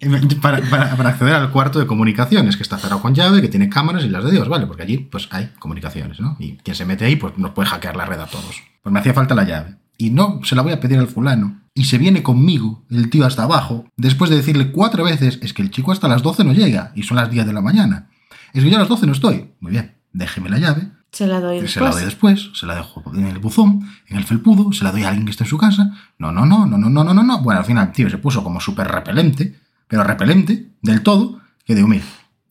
Eh, Para, para- para acceder al cuarto de comunicaciones, que está cerrado con llave, que tiene cámaras y las de Dios, ¿vale? Porque allí pues hay comunicaciones, ¿no? Y quien se mete ahí pues nos puede hackear la red a todos. Pues me hacía falta la llave y no se la voy a pedir al fulano. Y se viene conmigo, el tío hasta abajo, después de decirle cuatro veces, es que el chico hasta las 12 no llega, y son las 10 de la mañana. Es que yo a las 12 no estoy. Muy bien, déjeme la llave. Se la doy después. Se la doy después, se la dejo en el buzón, en el felpudo, se la doy a alguien que esté en su casa. No, no, no, no, no, no, no, no. Bueno, al final, tío, se puso como súper repelente, pero repelente del todo, que digo, mira,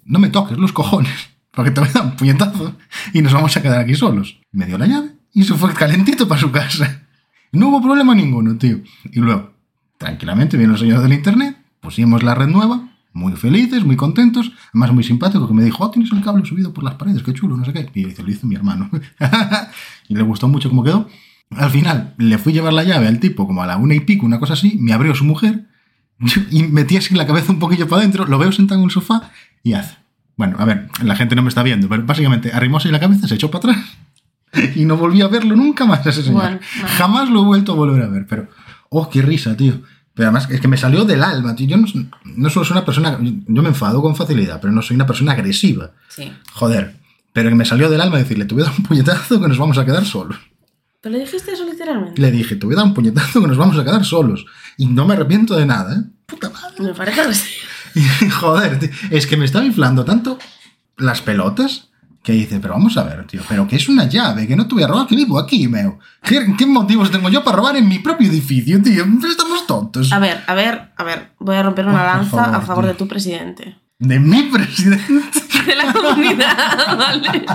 no me toques los cojones, porque te voy a dar un puñetazo y nos vamos a quedar aquí solos. Me dio la llave y se fue calentito para su casa. No hubo problema ninguno, tío. Y luego, tranquilamente, vino el señor del internet, pusimos la red nueva, muy felices, muy contentos, además muy simpático, que me dijo, oh, tienes el cable subido por las paredes, qué chulo, no sé qué. Y lo hizo mi hermano. y le gustó mucho cómo quedó. Al final, le fui a llevar la llave al tipo como a la una y pico, una cosa así, me abrió su mujer y metí así la cabeza un poquillo para adentro, lo veo sentado en un sofá y hace. Bueno, a ver, la gente no me está viendo, pero básicamente arrimóse la cabeza, se echó para atrás y no volví a verlo nunca más a ese señor. Bueno. Jamás lo he vuelto a volver a ver, pero. ¡Oh, qué risa, tío! Pero además es que me salió del alma, tío. Yo no, no soy una persona. Yo me enfado con facilidad, pero no soy una persona agresiva. Sí. Joder. Pero que me salió del alma decirle, te voy a dar un puñetazo que nos vamos a quedar solos. ¿Pero le dijiste eso literalmente? Le dije, te voy a dar un puñetazo que nos vamos a quedar solos. Y no me arrepiento de nada, ¿eh? Puta madre. Me parece. Y, Joder, tío, es que me estaba inflando tanto las pelotas que dice, pero vamos a ver, tío, pero que es una llave, que no te voy a robar, que vivo aquí, meo. ¿Qué, qué motivos tengo yo para robar en mi propio edificio, tío? Estamos tontos. A ver, a ver, a ver. Voy a romper una Oh, lanza favor, a favor tío. de tu presidente. De mi presidente. De la comunidad, ¿vale?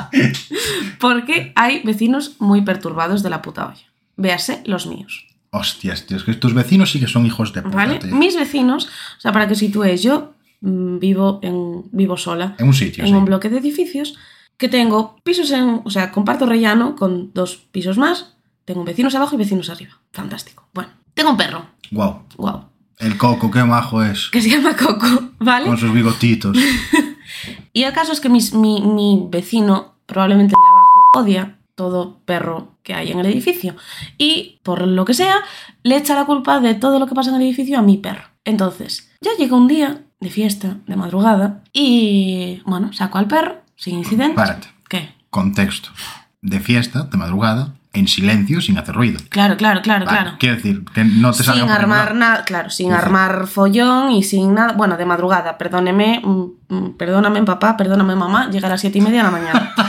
Porque hay vecinos muy perturbados de la puta olla. Véase los míos. Hostias, tío, es que tus vecinos sí que son hijos de puta, ¿Vale? tío. Mis vecinos, o sea, para que sitúes, yo mm, vivo, en, vivo sola En un sitio, en sí. un bloque de edificios que tengo pisos en. O sea, comparto rellano con dos pisos más. Tengo vecinos abajo y vecinos arriba. Fantástico. Bueno, tengo un perro. Wow. Wow. El coco, qué majo es. Que se llama Coco, ¿vale? Con sus bigotitos. Y el caso es que mis- mi, mi vecino, probablemente el de abajo, odia todo perro que hay en el edificio. Y por lo que sea, le echa la culpa de todo lo que pasa en el edificio a mi perro. Entonces, yo llego un día de fiesta, de madrugada, y bueno, saco al perro, sin incidentes. Párate. ¿Qué? Contexto. De fiesta, de madrugada, en silencio, sin hacer ruido. Claro, claro, claro, Vale, claro. Quiero decir, que no te Sin armar nada, claro, sin armar follón y sin nada. Bueno, de madrugada, perdóneme, mm, mm, perdóname papá, perdóname mamá, llega a las siete y media de la mañana.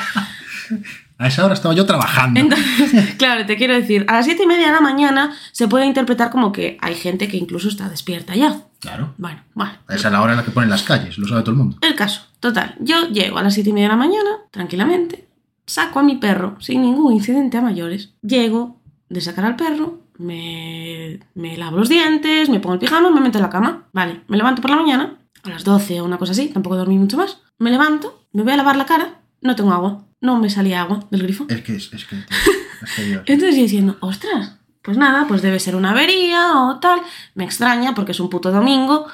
A esa hora estaba yo trabajando. Entonces, claro, te quiero decir, a las siete y media de la mañana se puede interpretar como que hay gente que incluso está despierta ya. Claro. Bueno, bueno. Esa es la hora en la que ponen las calles, lo sabe todo el mundo. El caso, total, yo llego a las siete y media de la mañana, tranquilamente, saco a mi perro sin ningún incidente a mayores, llego de sacar al perro, me, me lavo los dientes, me pongo el pijama, me meto en la cama. Vale, me levanto por la mañana, a las 12 o una cosa así, tampoco dormí mucho más. Me levanto, me voy a lavar la cara, no tengo agua, no me salía agua del grifo. Es que es, es que, es que Dios. Entonces yo diciendo, ostras, pues nada, pues debe ser una avería o tal. Me extraña porque es un puto domingo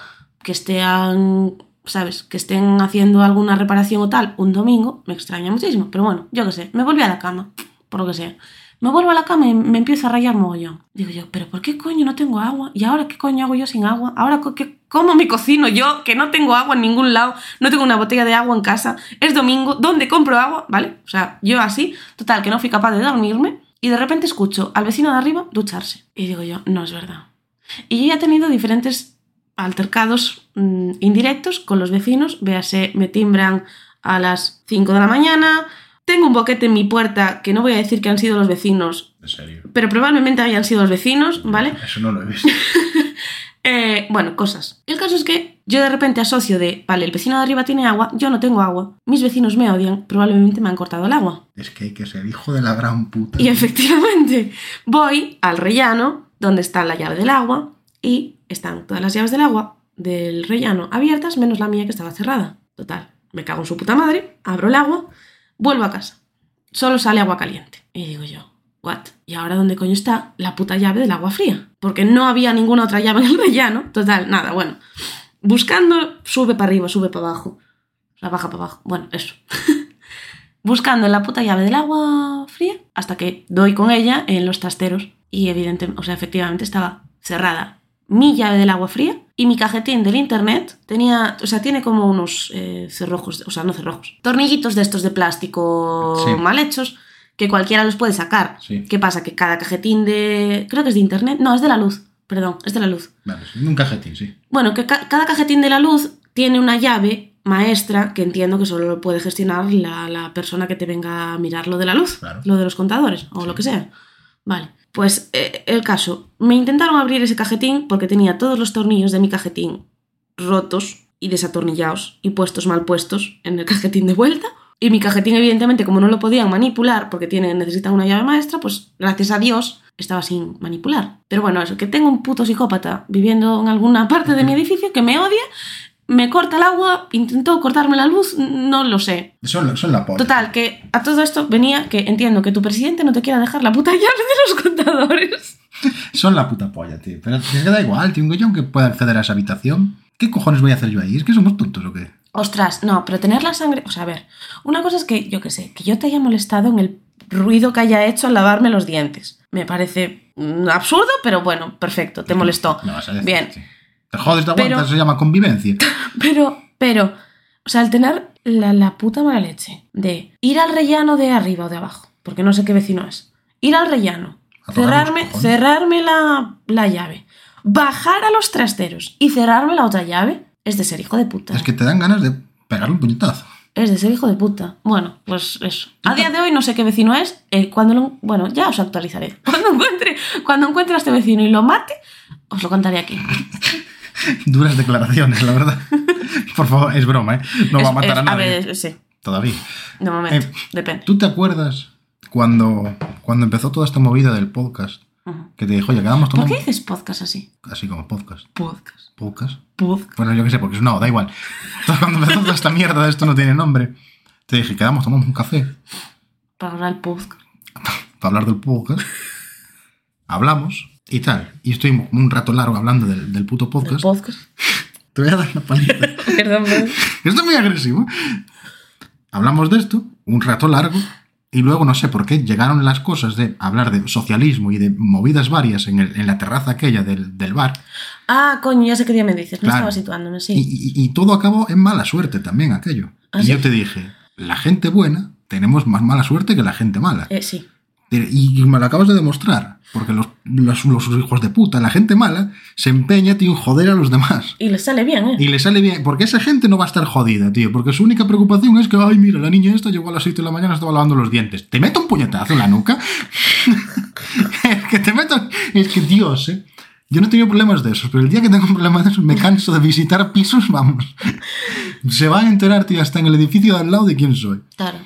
que estén, ¿sabes? Que estén haciendo alguna reparación o tal un domingo. Me extraña muchísimo. Pero bueno, yo qué sé, me volví a la cama, por lo que sea. Me vuelvo a la cama y me empiezo a rayar mogollón. Digo yo, ¿pero por qué coño no tengo agua? ¿Y ahora qué coño hago yo sin agua? ¿Ahora qué, cómo me cocino yo? Que no tengo agua en ningún lado, no tengo una botella de agua en casa, es domingo, ¿dónde compro agua? ¿Vale? O sea, yo así, total, que no fui capaz de dormirme y de repente escucho al vecino de arriba ducharse. Y digo yo, no es verdad. Y yo ya he tenido diferentes altercados mm, indirectos con los vecinos, véase, me timbran a las 5 de la mañana, tengo un boquete en mi puerta que no voy a decir que han sido los vecinos, En serio. pero probablemente hayan sido los vecinos, ¿vale? Eso no lo he visto. Eh, bueno, cosas. El caso es que yo de repente asocio de, vale, el vecino de arriba tiene agua, yo no tengo agua, mis vecinos me odian, probablemente me han cortado el agua. Es que hay que ser hijo de la gran puta. Y efectivamente, voy al rellano, donde está la llave del agua, y están todas las llaves del agua del rellano abiertas, menos la mía que estaba cerrada. Total, me cago en su puta madre, abro el agua, vuelvo a casa. Solo sale agua caliente. Y digo yo, ¿what? ¿Y ahora dónde coño está la puta llave del agua fría? Porque no había ninguna otra llave en el rellano. Total, nada, bueno. Buscando, sube para arriba, sube para abajo. O sea, baja para abajo. Bueno, eso. Buscando la puta llave del agua fría hasta que doy con ella en los trasteros. Y evidentemente, o sea, efectivamente estaba cerrada mi llave del agua fría y mi cajetín del internet tenía, o sea, tiene como unos eh, cerrojos, o sea, no cerrojos, tornillitos de estos de plástico Sí. mal hechos que cualquiera los puede sacar. Sí. ¿Qué pasa? Que cada cajetín de, creo que es de internet, no, es de la luz, perdón, es de la luz. Vale, un cajetín, sí. Bueno, que ca- cada cajetín de la luz tiene una llave maestra que entiendo que solo lo puede gestionar la, la persona que te venga a mirar lo de la luz, Claro. lo de los contadores o Sí. lo que sea. Vale, pues eh, el caso, me intentaron abrir ese cajetín porque tenía todos los tornillos de mi cajetín rotos y desatornillados y puestos mal puestos en el cajetín de vuelta. Y mi cajetín, evidentemente, como no lo podían manipular porque tiene, necesitan una llave maestra, pues gracias a Dios estaba sin manipular. Pero bueno, eso, que tengo un puto psicópata viviendo en alguna parte de mi edificio que me odia, me corta el agua, intentó cortarme la luz, no lo sé. Son, son la polla. Total, que a todo esto venía que entiendo que tu presidente no te quiera dejar la puta llave de los contadores. Son la puta polla, tío. Pero es que da igual, tío. Yo aunque pueda acceder a esa habitación, ¿qué cojones voy a hacer yo ahí? ¿Es que somos tontos o qué? Ostras, no, pero tener la sangre. O sea, a ver, una cosa es que, yo qué sé, que yo te haya molestado en el ruido que haya hecho al lavarme los dientes. Me parece mm, absurdo, pero bueno, perfecto, te molestó. No vas a decir, Bien, tío. Te jodes, te aguantas, Pero- se llama convivencia. pero, pero, o sea, el tener la, la puta mala leche de ir al rellano de arriba o de abajo, porque no sé qué vecino es, ir al rellano, cerrarme, cerrarme la, la llave, bajar a los trasteros y cerrarme la otra llave, es de ser hijo de puta. Es que te dan ganas de pegarle un puñetazo. Es de ser hijo de puta. Bueno, pues eso. A día de hoy no sé qué vecino es. eh, cuando lo- bueno, ya os actualizaré. Cuando encuentre, cuando encuentre a este vecino y lo mate, os lo contaré aquí. Duras declaraciones, la verdad. Por favor, es broma, ¿eh? No va a matar es- a nadie. ver, sí, Todavía. de momento. Eh, Depende. ¿Tú te acuerdas cuando, cuando empezó toda esta movida del podcast? Que te dijo, oye, quedamos ¿Por tomando. qué dices podcast así? Así como podcast. Podcast. Podcast. Podcast. Bueno, yo qué sé, porque es no, da igual. Entonces, cuando empezó toda esta mierda de esto no tiene nombre, te dije, quedamos, tomamos un café Para hablar el podcast. para hablar del podcast. Hablamos y tal. Y estuvimos un rato largo hablando del, del puto El podcast. podcast. Te voy a dar una paliza. Perdón, perdón. Esto es muy agresivo. Hablamos de esto un rato largo y luego no sé por qué llegaron las cosas de hablar de socialismo y de movidas varias en, el- en la terraza aquella del, del bar Ah, coño, ya sé qué día me dices. No Claro. estaba situándome, y, sí. y- y todo acabó en mala suerte también aquello. ¿Ah, y sí? yo te dije, la gente buena tenemos más mala suerte que la gente mala. Eh, sí. Y, me lo acabas de demostrar, porque los, los, los hijos de puta, la gente mala, se empeña, tío, en joder a los demás. Y le sale bien, ¿eh? Y le sale bien, porque esa gente no va a estar jodida, tío. Porque su única preocupación es que, ay, mira, la niña esta llegó a las 7 de la mañana, estaba lavando los dientes. ¿Te meto un puñetazo en la nuca? es que te meto. Es que, Dios, ¿eh? Yo no he tenido problemas de esos, pero el día que tengo un problema de esos me canso de visitar pisos, vamos. Se va a enterar, tío, hasta en el edificio de al lado de quién soy. Claro.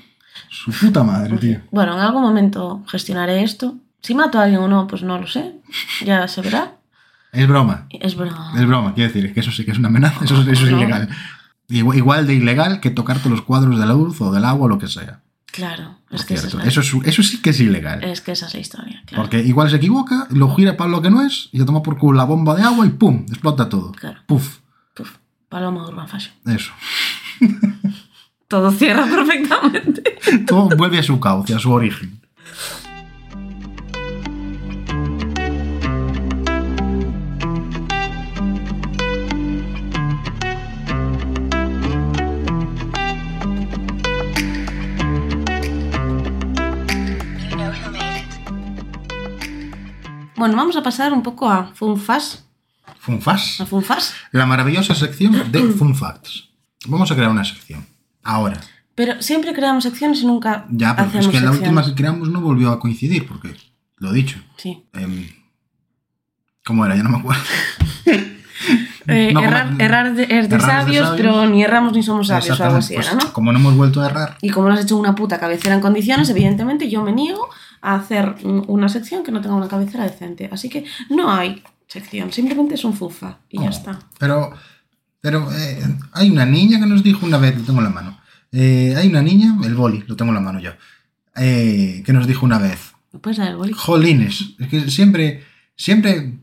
Su puta madre, tío. Bueno, en algún momento gestionaré esto. Si mato a alguien o no, pues no lo sé. Ya se verá. Es broma. Es broma. Es broma, quiero decir, es que eso sí que es una amenaza, eso, eso es No. ilegal. Igual, de ilegal que tocarte los cuadros de la luz o del agua o lo que sea. Claro, es que, es la- Eso, es- eso sí que es ilegal. es que esa es la historia. Claro. Porque igual se equivoca, lo gira para lo que no es y le toma por culo la bomba de agua y ¡pum! Explota todo. Claro. Puf. Puf, Paloma Urban Fashion. Eso. Todo cierra perfectamente. Todo vuelve a su cauce, a su origen. Bueno, vamos a pasar un poco a Fun Fast. Funfas. A Fun Fast. La maravillosa sección de Fun Facts. Vamos a crear una sección. Ahora. Pero siempre creamos secciones y nunca Ya, pero es que la secciones. última que creamos no volvió a coincidir, porque lo dicho. Sí. em, ¿Cómo era? Ya no me acuerdo. Eh, No, errar, como- errar de, es de es de sabios, sabios. pero ni erramos ni somos sabios o algo así Exactamente. era, Pues, ¿no? Como no hemos vuelto a errar, Y como no has hecho una puta cabecera en condiciones, evidentemente yo me niego a hacer una sección que no tenga una cabecera decente. Así que no hay sección, simplemente es un fufa y ya Oh. está. Pero, pero eh, hay una niña que nos dijo una vez, lo tengo en la mano. Eh, hay una niña, el boli, lo tengo en la mano yo, eh, que nos dijo una vez, ¿Me puedes dar el boli? jolines, es que siempre, siempre,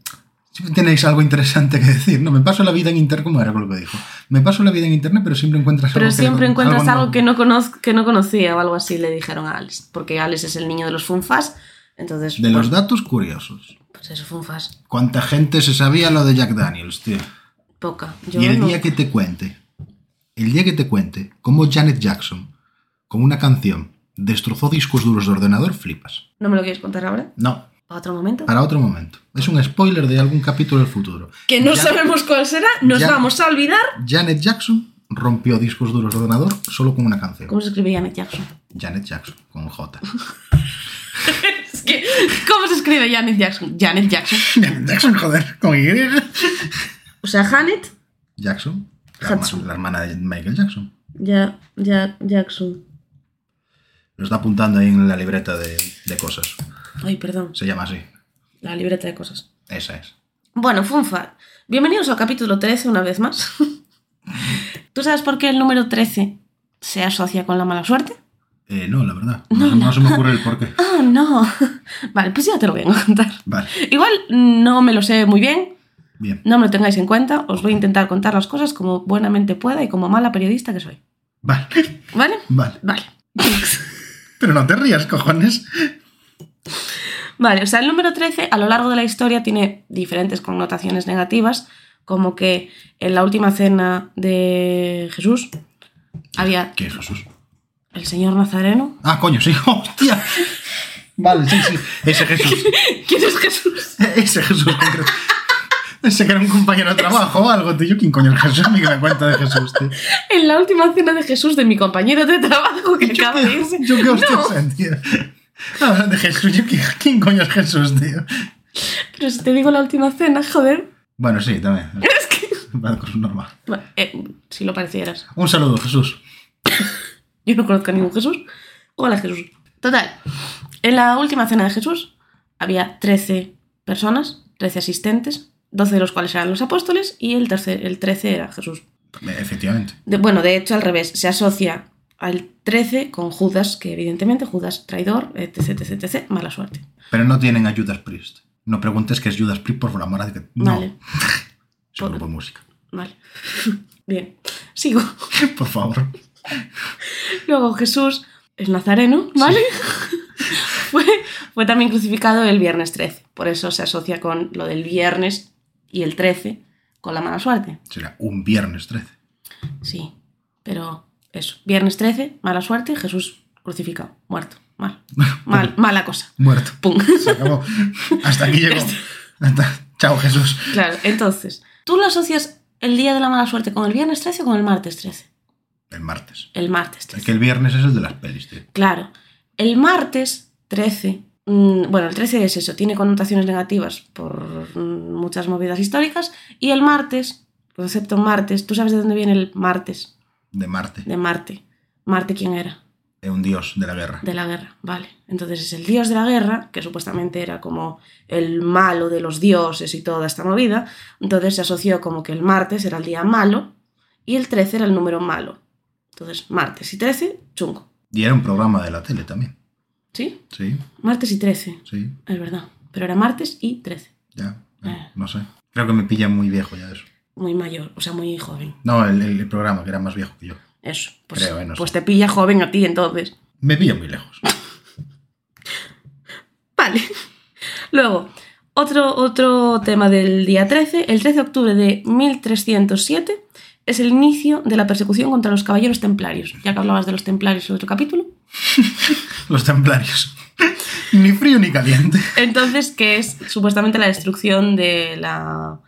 siempre tenéis algo interesante que decir. No, me paso la vida en internet, ¿cómo era con lo que dijo? Me paso la vida en internet, pero siempre encuentras Pero algo que- siempre encuentras algo, nuevo. que, no conoz- que no conocía o algo así, le dijeron a Alex. Porque Alex es el niño de los funfas. Entonces, De los bueno, datos curiosos. pues eso, funfas. ¿Cuánta gente se sabía lo de Jack Daniels, tío? Poca. Yo y el no- día que te cuente, el día que te cuente cómo Janet Jackson, con una canción, destrozó discos duros de ordenador, flipas. ¿No me lo quieres contar ahora? No, ¿Para otro momento? para otro momento. Es un spoiler de algún capítulo del futuro. Que no sabemos cuál será, nos vamos a olvidar. Janet Jackson rompió discos duros de ordenador solo con una canción. ¿Cómo se escribe Janet Jackson? Janet Jackson, con J. Es que, ¿cómo se escribe Janet Jackson? Janet Jackson. Janet Jackson, joder, con Y. O sea, Janet Jackson, la, herma- Hudson. la hermana de Michael Jackson. ya, ya, Jackson. Lo está apuntando ahí en la libreta de, de cosas. Ay, perdón. Se llama así. La libreta de cosas. Esa es. Bueno, Funfa. Bienvenidos al capítulo 13 una vez más. ¿Tú sabes por qué el número 13 se asocia con la mala suerte? Eh, no, la verdad. No, no se me ocurre el porqué. Ah, no. Vale, pues ya te lo voy a contar. Vale, Igual no me lo sé muy bien, bien. no me lo tengáis en cuenta, os voy a intentar contar las cosas como buenamente pueda y como mala periodista que soy. Vale, ¿Vale? vale. Vale. Pero no te rías, cojones. Vale, o sea, el número 13 a lo largo de la historia tiene diferentes connotaciones negativas, como que en la última cena de Jesús había ¿Qué es Jesús? el señor Nazareno. Ah, coño, sí. ¡Hostia! Vale, sí, sí. Ese Jesús. ¿Quién es Jesús? Ese Jesús concreto. Ese que era un compañero de trabajo o algo, tío. ¿Quién coño es Jesús? Que me cuenta de Jesús, tío. En la última cena de Jesús de mi compañero de trabajo que acaba de irse. Yo qué hostia No, tío. Hablan de Jesús. Yo, ¿quién, ¿Quién coño es Jesús, tío? pero si te digo la última cena, joder. Bueno, sí, también. Es que... Vale, cosa normal. Bueno, eh, si lo parecieras. Un saludo, Jesús. Yo no conozco a ningún Jesús. Hola Jesús. Total, en la última cena de Jesús había 13 personas, 13 asistentes, 12 de los cuales eran los apóstoles y el, tercer, el 13 era Jesús. Eh, Efectivamente. De- bueno, de hecho al revés, se asocia al 13 con Judas, que evidentemente Judas traidor, etc, etc, etc, mala suerte. Pero no tienen a Judas Priest. No preguntes qué es Judas Priest por la mala de que. No. Vale, Es un grupo de música. vale. Bien, sigo. Por favor. Luego Jesús es nazareno, ¿vale? fue, fue también crucificado el viernes 13. Por eso se asocia con lo del viernes y el 13 con la mala suerte. Será un viernes 13. Sí, pero eso. Viernes 13, mala suerte, Jesús crucificado, muerto. Mal. Mal, mala cosa. Muerto. Pum. Se acabó. Hasta aquí llegó. Hasta- Chao, Jesús. Claro, entonces, ¿tú lo asocias el día de la mala suerte con el viernes 13 o con el martes 13? El martes. El martes Es 13. que el viernes es el de las pelis, tío. Claro. El martes 13. Mm, Bueno, el 13 es eso, tiene connotaciones negativas por mm, muchas movidas históricas. Y el martes, concepto martes, ¿tú sabes de dónde viene el martes? De Marte. De Marte. Marte, ¿quién era? É un dios de la guerra. de la guerra, vale. Entonces es el dios de la guerra, que supuestamente era como el malo de los dioses y toda esta movida. Entonces se asoció como que el martes era el día malo y el 13 era el número malo. Entonces, martes y 13, chungo. Y era un programa de la tele también. ¿Sí? Sí, Martes y 13, sí, es verdad. Pero era martes y 13. ya. Eh. No sé. Creo que me pilla muy viejo ya eso. Muy mayor, o sea, muy joven. No, el, el- el programa, que era más viejo que yo. Eso. Pues, Creo, eh, no pues sé. te pilla joven a ti entonces. Me pilla muy lejos. Vale. Luego, otro, otro tema del día 13. El 13 de octubre de 1307 es el inicio de la persecución contra los caballeros templarios. Ya que hablabas de los templarios en otro capítulo. Los templarios. ni frío ni caliente. Entonces, que es supuestamente la destrucción de la,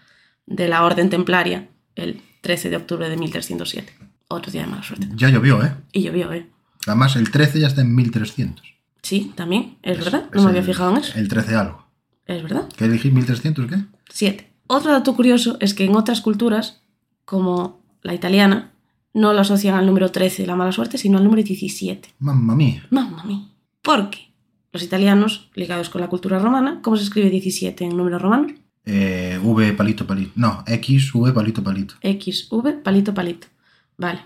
de la orden templaria el 13 de octubre de 1307. Otro día de mala suerte. Ya llovió, ¿eh? Y llovió, ¿eh? Además, el 13 ya está en 1300. Sí, también, es, verdad. Es No me había el- fijado en eso. El 13 algo. Es verdad. ¿Qué elegí? ¿1300 qué? 7. Otro dato curioso es que en otras culturas, como la italiana, no lo asocian al número 13 la mala suerte, sino al número 17. Mamma mía. Mamma mía. ¿Por qué? Los italianos, ligados con la cultura romana, ¿cómo se escribe 17 en números romanos? Eh, v palito palito. No, X, V palito palito. X, V, palito, palito. Vale.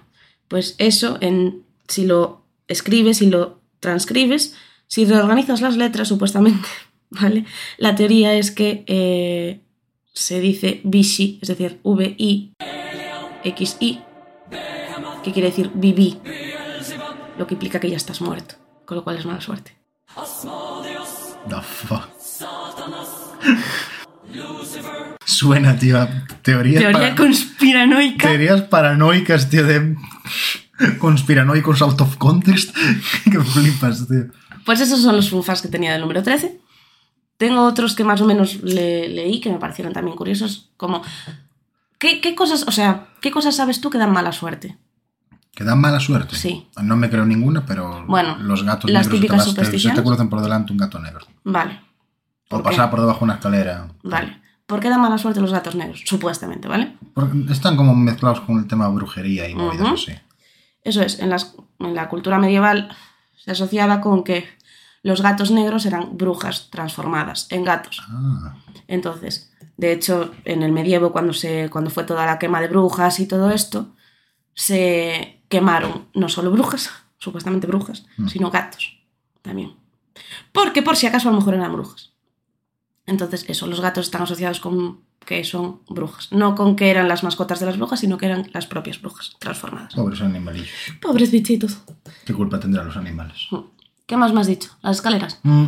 Pues eso, en, si lo escribes, si lo transcribes, si reorganizas las letras, supuestamente, ¿vale? La teoría es que eh, se dice Vichy, es decir, V-I, X-I, que quiere decir viví, lo que implica que ya estás muerto, con lo cual es mala suerte. The fuck. Suena, tío, a teorías, Teoría para- conspiranoica. teorías paranoicas, tío, de conspiranoicos out of context. que flipas, tío. Pues esos son los funfas que tenía del número 13. Tengo otros que más o menos le- leí que me parecieron también curiosos, como ¿qué, qué cosas, o sea, qué cosas sabes tú que dan mala suerte? Que dan mala suerte. Sí. No me creo ninguna, pero Bueno, los gatos las negros típicas te, vas- te- se supersticiones. te cruzan por delante un gato negro. Vale. O ¿Por pasar por debajo de una escalera. Vale. ¿Por qué dan mala suerte los gatos negros? Supuestamente, ¿vale? Porque están como mezclados con el tema de brujería y movidas así. Eso es, en, las- en la cultura medieval se asociaba con que los gatos negros eran brujas transformadas en gatos. Ah, Entonces, de hecho, en el medievo, cuando, se, cuando fue toda la quema de brujas y todo esto, se quemaron no solo brujas, supuestamente brujas, Mm. sino gatos también. Porque por si acaso a lo mejor eran brujas. Entonces, eso, los gatos están asociados con que son brujas. No con que eran las mascotas de las brujas, sino que eran las propias brujas transformadas. pobres animalillos. Pobres bichitos. ¿Qué culpa tendrán los animales? ¿Qué más me has dicho? Las escaleras. Mm,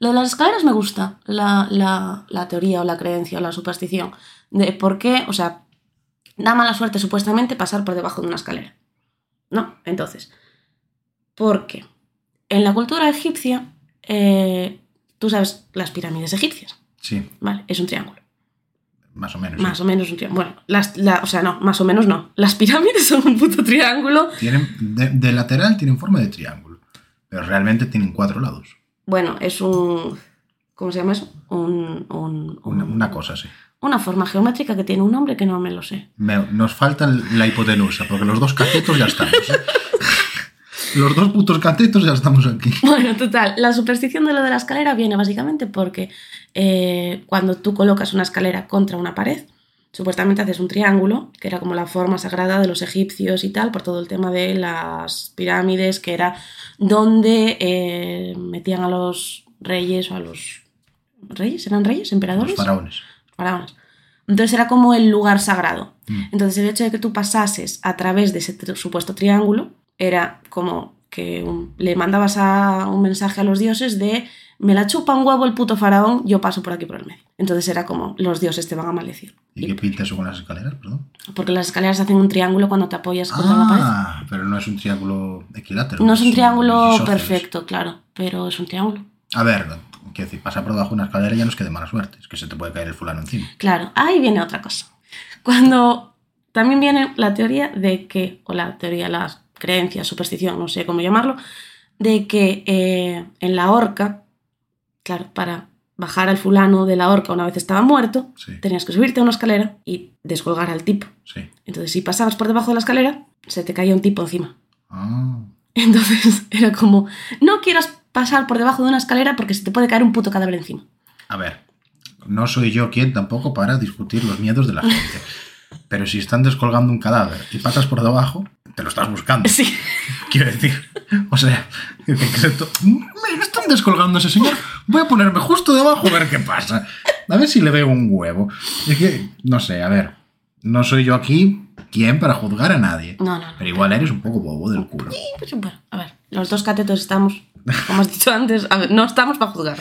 Lo de las escaleras me gusta, la, la- la teoría o la creencia o la superstición de por qué, o sea, da mala suerte supuestamente pasar por debajo de una escalera. No, entonces, porque en la cultura egipcia, eh, tú sabes las pirámides egipcias, sí, ¿vale? Es un triángulo. más o menos. Más sí. o menos un triángulo. Bueno, las, la- o sea, no, más o menos no. Las pirámides son un puto triángulo. Tienen, de, de lateral tienen forma de triángulo, pero realmente tienen cuatro lados. Bueno, es un... ¿Cómo se llama eso? Un, un- Una, un- una cosa así. una forma geométrica que tiene un nombre que no me lo sé. Me- nos falta la hipotenusa, porque los dos catetos ya estamos. ¿eh? los dos putos catetos ya estamos aquí. Bueno, total, la superstición de lo de la escalera viene básicamente porque eh, cuando tú colocas una escalera contra una pared, supuestamente haces un triángulo, que era como la forma sagrada de los egipcios y tal, por todo el tema de las pirámides, que era donde eh, metían a los reyes o a los... ¿Reyes? ¿Eran reyes? Los ¿Emperadores? faraones. faraones. Entonces era como el lugar sagrado. Mm. Entonces el hecho de que tú pasases a través de ese supuesto triángulo era como que un- le mandabas a un mensaje a los dioses de me la chupa un huevo el puto faraón, yo paso por aquí por el medio. Entonces era como los dioses te van a maldecir. ¿Y qué pinta eso con las escaleras? Perdón. Porque las escaleras hacen un triángulo cuando te apoyas contra la pared. Ah, pero no es un triángulo equilátero. No es un triángulo perfecto, claro, pero es un triángulo. A ver, quiero decir, pasar por debajo de una escalera ya no es que de mala suerte, es que se te puede caer el fulano encima. Claro, ahí viene otra cosa. Cuando también viene la teoría de que, o la teoría, la creencia, superstición, no sé cómo llamarlo, de que eh, en la horca, claro, para bajar al fulano de la horca una vez estaba muerto, Sí, tenías que subirte a una escalera y descolgar al tipo. sí. Entonces, si pasabas por debajo de la escalera, se te caía un tipo encima. Ah, Entonces era como, no quieras pasar por debajo de una escalera porque se te puede caer un puto cadáver encima. A ver, no soy yo quien tampoco para discutir los miedos de la gente. Pero si están descolgando un cadáver y patas por debajo, te lo estás buscando. Sí. Quiero decir, o sea, to- me están descolgando ese señor. Voy a ponerme justo debajo a ver qué pasa. A ver si le veo un huevo. Es que, no sé, a ver, no soy yo aquí quien para juzgar a nadie. No, no, no. Pero igual eres un poco bobo del culo. Sí, pues, bueno, a ver, los dos catetos estamos, como has dicho antes, a ver, no estamos para juzgar.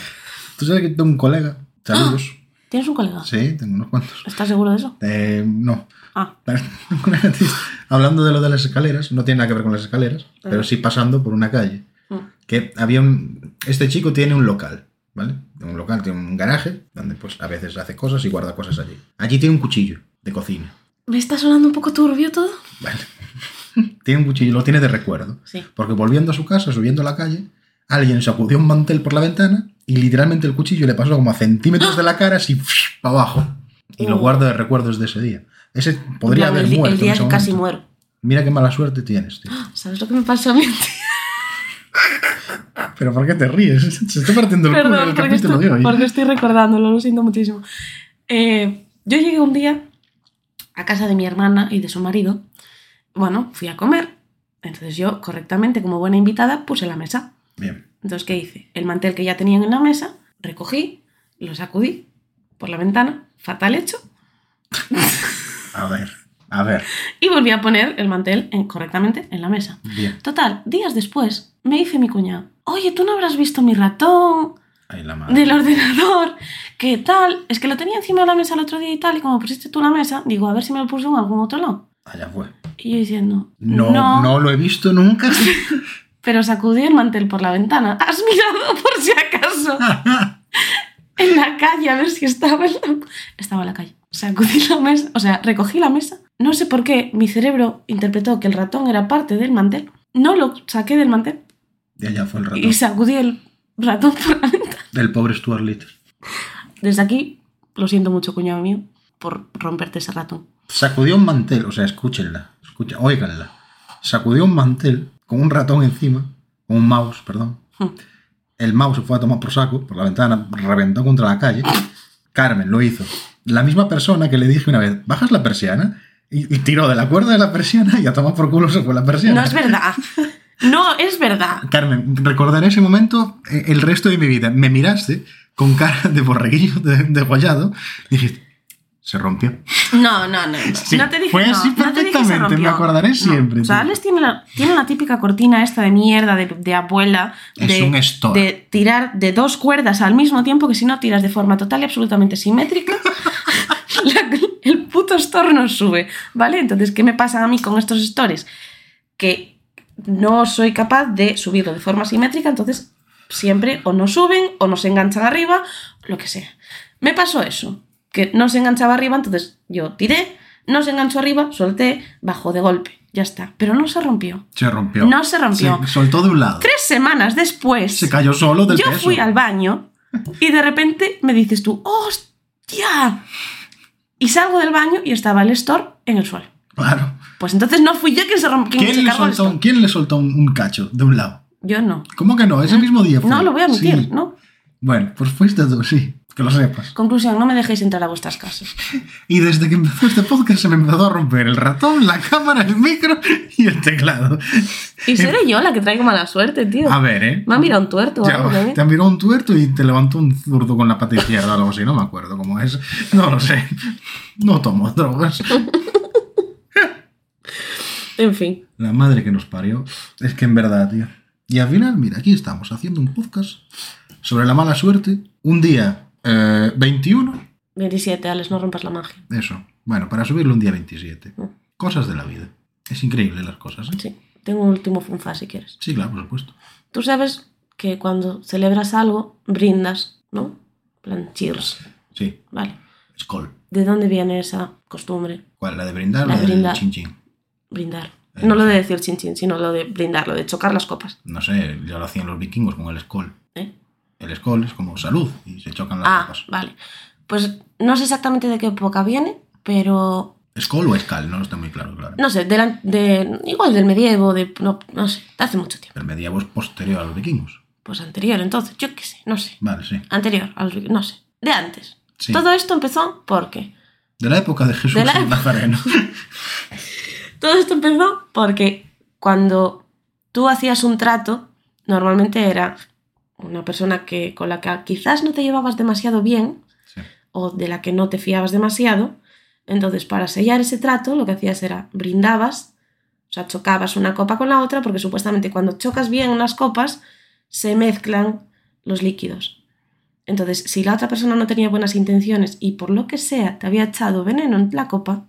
Tú sabes que tengo un colega. Saludos. ¿Tienes un colega? Sí, tengo unos cuantos. ¿Estás seguro de eso? Eh, no. Ah, Hablando de lo de las escaleras, no tiene nada que ver con las escaleras, pero sí pasando por una calle. mm, que había un... Este chico tiene un local, ¿vale? Un local, tiene un garaje, donde pues a veces hace cosas y guarda cosas allí. Allí tiene un cuchillo de cocina, ¿me está sonando un poco turbio todo? ¿vale? tiene un cuchillo, lo tiene de recuerdo. Sí. Porque volviendo a su casa, subiendo a la calle, alguien sacudió un mantel por la ventana y literalmente el cuchillo le pasó como a centímetros de la cara así para abajo. Y lo Oh. guarda de recuerdos de ese día. Ese podría En haber el, muerto. el día en ese que casi muero. Mira qué mala suerte tienes, tío. ¿Sabes lo que me pasó a mí? Pero ¿por qué te ríes? Se está partiendo el culo Perdón, el capítulo estoy, de hoy. porque estoy recordándolo, lo siento muchísimo. Eh, yo llegué un día a casa de mi hermana y de su marido. Bueno, fui a comer. Entonces yo, correctamente, como buena invitada, puse la mesa. Bien. Entonces, ¿qué hice? El mantel que ya tenían en la mesa, recogí, lo sacudí por la ventana, fatal hecho, A ver, a ver. y volví a poner el mantel en- correctamente en la mesa. Bien. Total, días después, me dice mi cuñado, oye, ¿tú no habrás visto mi ratón Ahí la madre. del ordenador? ¿Qué tal? Es que lo tenía encima de la mesa el otro día y tal, y como pusiste tú la mesa, digo, a ver si me lo puso en algún otro lado. Allá fue. Y yo diciendo, No, no, lo he visto nunca. pero sacudí el mantel por la ventana. ¿Has mirado por si acaso? en la calle a ver si estaba en la... Estaba en la calle. Sacudí la mesa, o sea, recogí la mesa. No sé por qué mi cerebro interpretó que el ratón era parte del mantel. No lo saqué del mantel y allá fue el ratón. y sacudí el ratón por la ventana. Del pobre Stuart Little. Desde aquí, lo siento mucho, cuñado mío, por romperte ese ratón. Sacudió un mantel, o sea, escúchenla, escucha, óiganla. Sacudió un mantel con un ratón encima, con un mouse, perdón. Hmm. El mouse se fue a tomar por saco, por la ventana, reventó contra la calle. Carmen lo hizo. La misma persona que le dije una vez, bajas la persiana, y, y tiró de la cuerda de la persiana y a tomar por culo se fue la persiana. No es verdad. No es verdad. Carmen, recordaré ese momento eh, el resto de mi vida. Me miraste con cara de borreguillo de, degollado y dijiste, se rompió. No, no, no. Sí, no te dije, fue no, así no te perfectamente, me rompió. acordaré No. siempre, O sea. Alex tiene la, tiene la típica cortina esta de mierda de, de abuela. Es de, un store. De tirar de dos cuerdas al mismo tiempo que si no tiras de forma total y absolutamente simétrica. la- el puto store no sube, ¿vale? Entonces, ¿qué me pasa a mí con estos stores? Que no soy capaz de subirlo de forma simétrica, entonces siempre o no suben o no se enganchan arriba, lo que sea. Me pasó eso, que no se enganchaba arriba, entonces yo tiré, no se enganchó arriba, solté, bajó de golpe, ya está. Pero no se rompió. Se rompió. No se rompió. Se soltó de un lado. Tres semanas después, Se cayó solo del yo peso. fui al baño y de repente me dices tú, ¡hostia! Y salgo del baño y estaba el store en el suelo. Claro. Pues entonces no fui yo quien se rompió. ¿Quién le, soltó, un- quién le soltó un, un cacho de un lado? Yo no. ¿Cómo que no? Ese mismo día fue. No lo voy a admitir, Sí. ¿no? Bueno, pues fuiste tú, sí. Que lo sepas. Conclusión, no me dejéis entrar a vuestras casas. Y desde que empezó este podcast se me empezó a romper el ratón, la cámara, el micro y el teclado. Y seré yo la que traigo mala suerte, tío. A ver, ¿eh? Me ha mirado un tuerto. Ya, algo, ¿eh? te miró un tuerto y te levantó un zurdo con la pata izquierda o algo así, no me acuerdo cómo es. No lo sé. No tomo drogas. En fin. La madre que nos parió. Es que en verdad, tío. Y al final, mira, aquí estamos haciendo un podcast sobre la mala suerte. Un día eh, 21. 27, Alex, no rompas la magia. Eso. Bueno, para subirlo un día 27. Mm. Cosas de la vida. Es increíble las cosas, ¿eh? Sí. Tengo un último funfa si quieres. Sí, claro, por supuesto. Tú sabes que cuando celebras algo, brindas, ¿no? En plan, cheers. Sí. Vale. Skull. ¿De dónde viene esa costumbre? ¿Cuál? ¿La de brindar o La la de chin chin? Brindar. Eh, No lo de decir chin chin, sino lo de brindar, lo de chocar las copas. No sé, ya lo hacían los vikingos con el Skull. ¿eh? El Skull es como salud y se chocan las Ah, vale. Pues no sé exactamente de qué época viene, pero ¿Escol o escal? No está muy claro, claro. No sé, de, igual del medievo, de, no, no sé, de hace mucho tiempo. El medievo es posterior a los vikingos. Pues anterior, entonces, yo qué sé, no sé. Vale, sí. Anterior, a los, no sé, de antes. Sí. Todo esto empezó porque De la época de Jesús De la. Nazareno. Todo esto empezó porque cuando tú hacías un trato, normalmente era una persona que, con la que quizás no te llevabas demasiado bien Sí. o de la que no te fiabas demasiado. Entonces, para sellar ese trato, lo que hacías era brindabas, o sea, chocabas una copa con la otra, porque supuestamente cuando chocas bien las copas, se mezclan los líquidos. Entonces, si la otra persona no tenía buenas intenciones y por lo que sea te había echado veneno en la copa,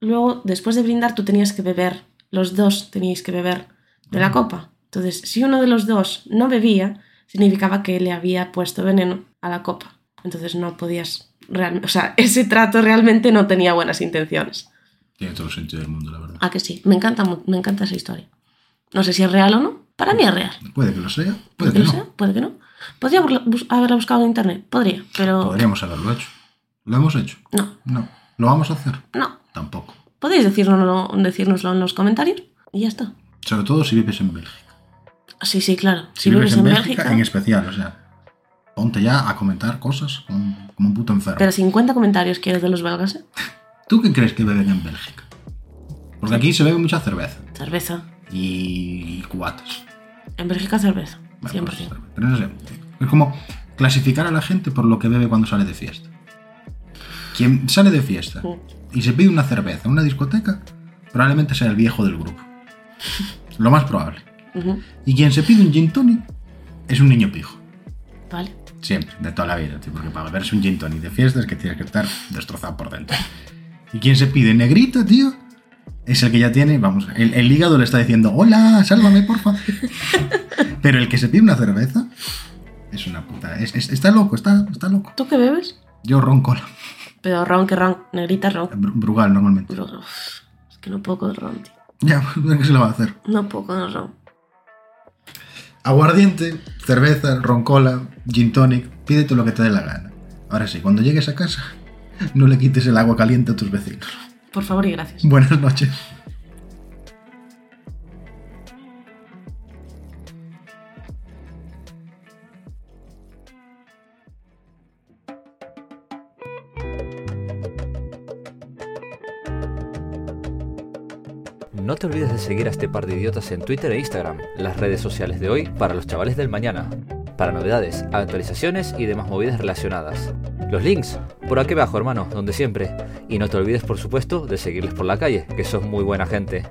luego, después de brindar, tú tenías que beber, los dos teníais que beber de la copa. Entonces, si uno de los dos no bebía, significaba que le había puesto veneno a la copa. Entonces no podías realmente, o sea, ese trato realmente no tenía buenas intenciones. Tiene todo el sentido del mundo, la verdad. Ah, que sí, me encanta, me encanta esa historia. No sé si es real o no. Para mí es real. Puede que lo sea, puede Puede que no. sea, puede que no. Podría bus- haberla buscado en internet, podría, pero Podríamos haberlo hecho. ¿Lo hemos hecho? no, No. ¿Lo vamos a hacer? no. Tampoco. Podéis decírnoslo, decírnoslo en los comentarios y ya está. Sobre todo si vives en Bélgica. Sí, sí, claro. Si, vives, en Bélgica, en especial, o sea, ponte ya a comentar cosas como, como un puto enfermo. Pero 50 comentarios quieres de los belgas, ¿eh? ¿Tú qué crees que beben en Bélgica? Porque aquí se bebe mucha cerveza Cerveza. y, cubatas. En Bélgica cerveza. Bueno, 100%. pues, pero no sé. Es como clasificar a la gente por lo que bebe cuando sale de fiesta. Quien sale de fiesta y se pide una cerveza en una discoteca, probablemente sea el viejo del grupo. Lo más probable. Y quien se pide un gin tonic es un niño pijo. Vale. Siempre, de toda la vida, tío, porque para beberse un gin tonic de fiesta es que tienes que estar destrozado por dentro. Y quien se pide negrito, tío, es el que ya tiene, vamos, el, el hígado le está diciendo, hola, sálvame, porfa. Pero el que se pide una cerveza es una puta, es- es- está loco, está, está loco. ¿Tú qué bebes? Yo ron cola, Pero ron que ron, negrita ron. Br- Brugal normalmente. Uf, es que no puedo con ron, tío. Ya, ¿qué se le va a hacer? No puedo con ron. Aguardiente, cerveza, ron cola, gin tonic, pídete lo que te dé la gana. Ahora sí, cuando llegues a casa, no le quites el agua caliente a tus vecinos. Por favor y gracias. Buenas noches. No te olvides de seguir a este par de idiotas en Twitter e Instagram, las redes sociales de hoy para los chavales del mañana, para novedades, actualizaciones y demás movidas relacionadas. Los links, por aquí abajo hermano, donde siempre. Y no te olvides por supuesto de seguirles por la calle, que son muy buena gente.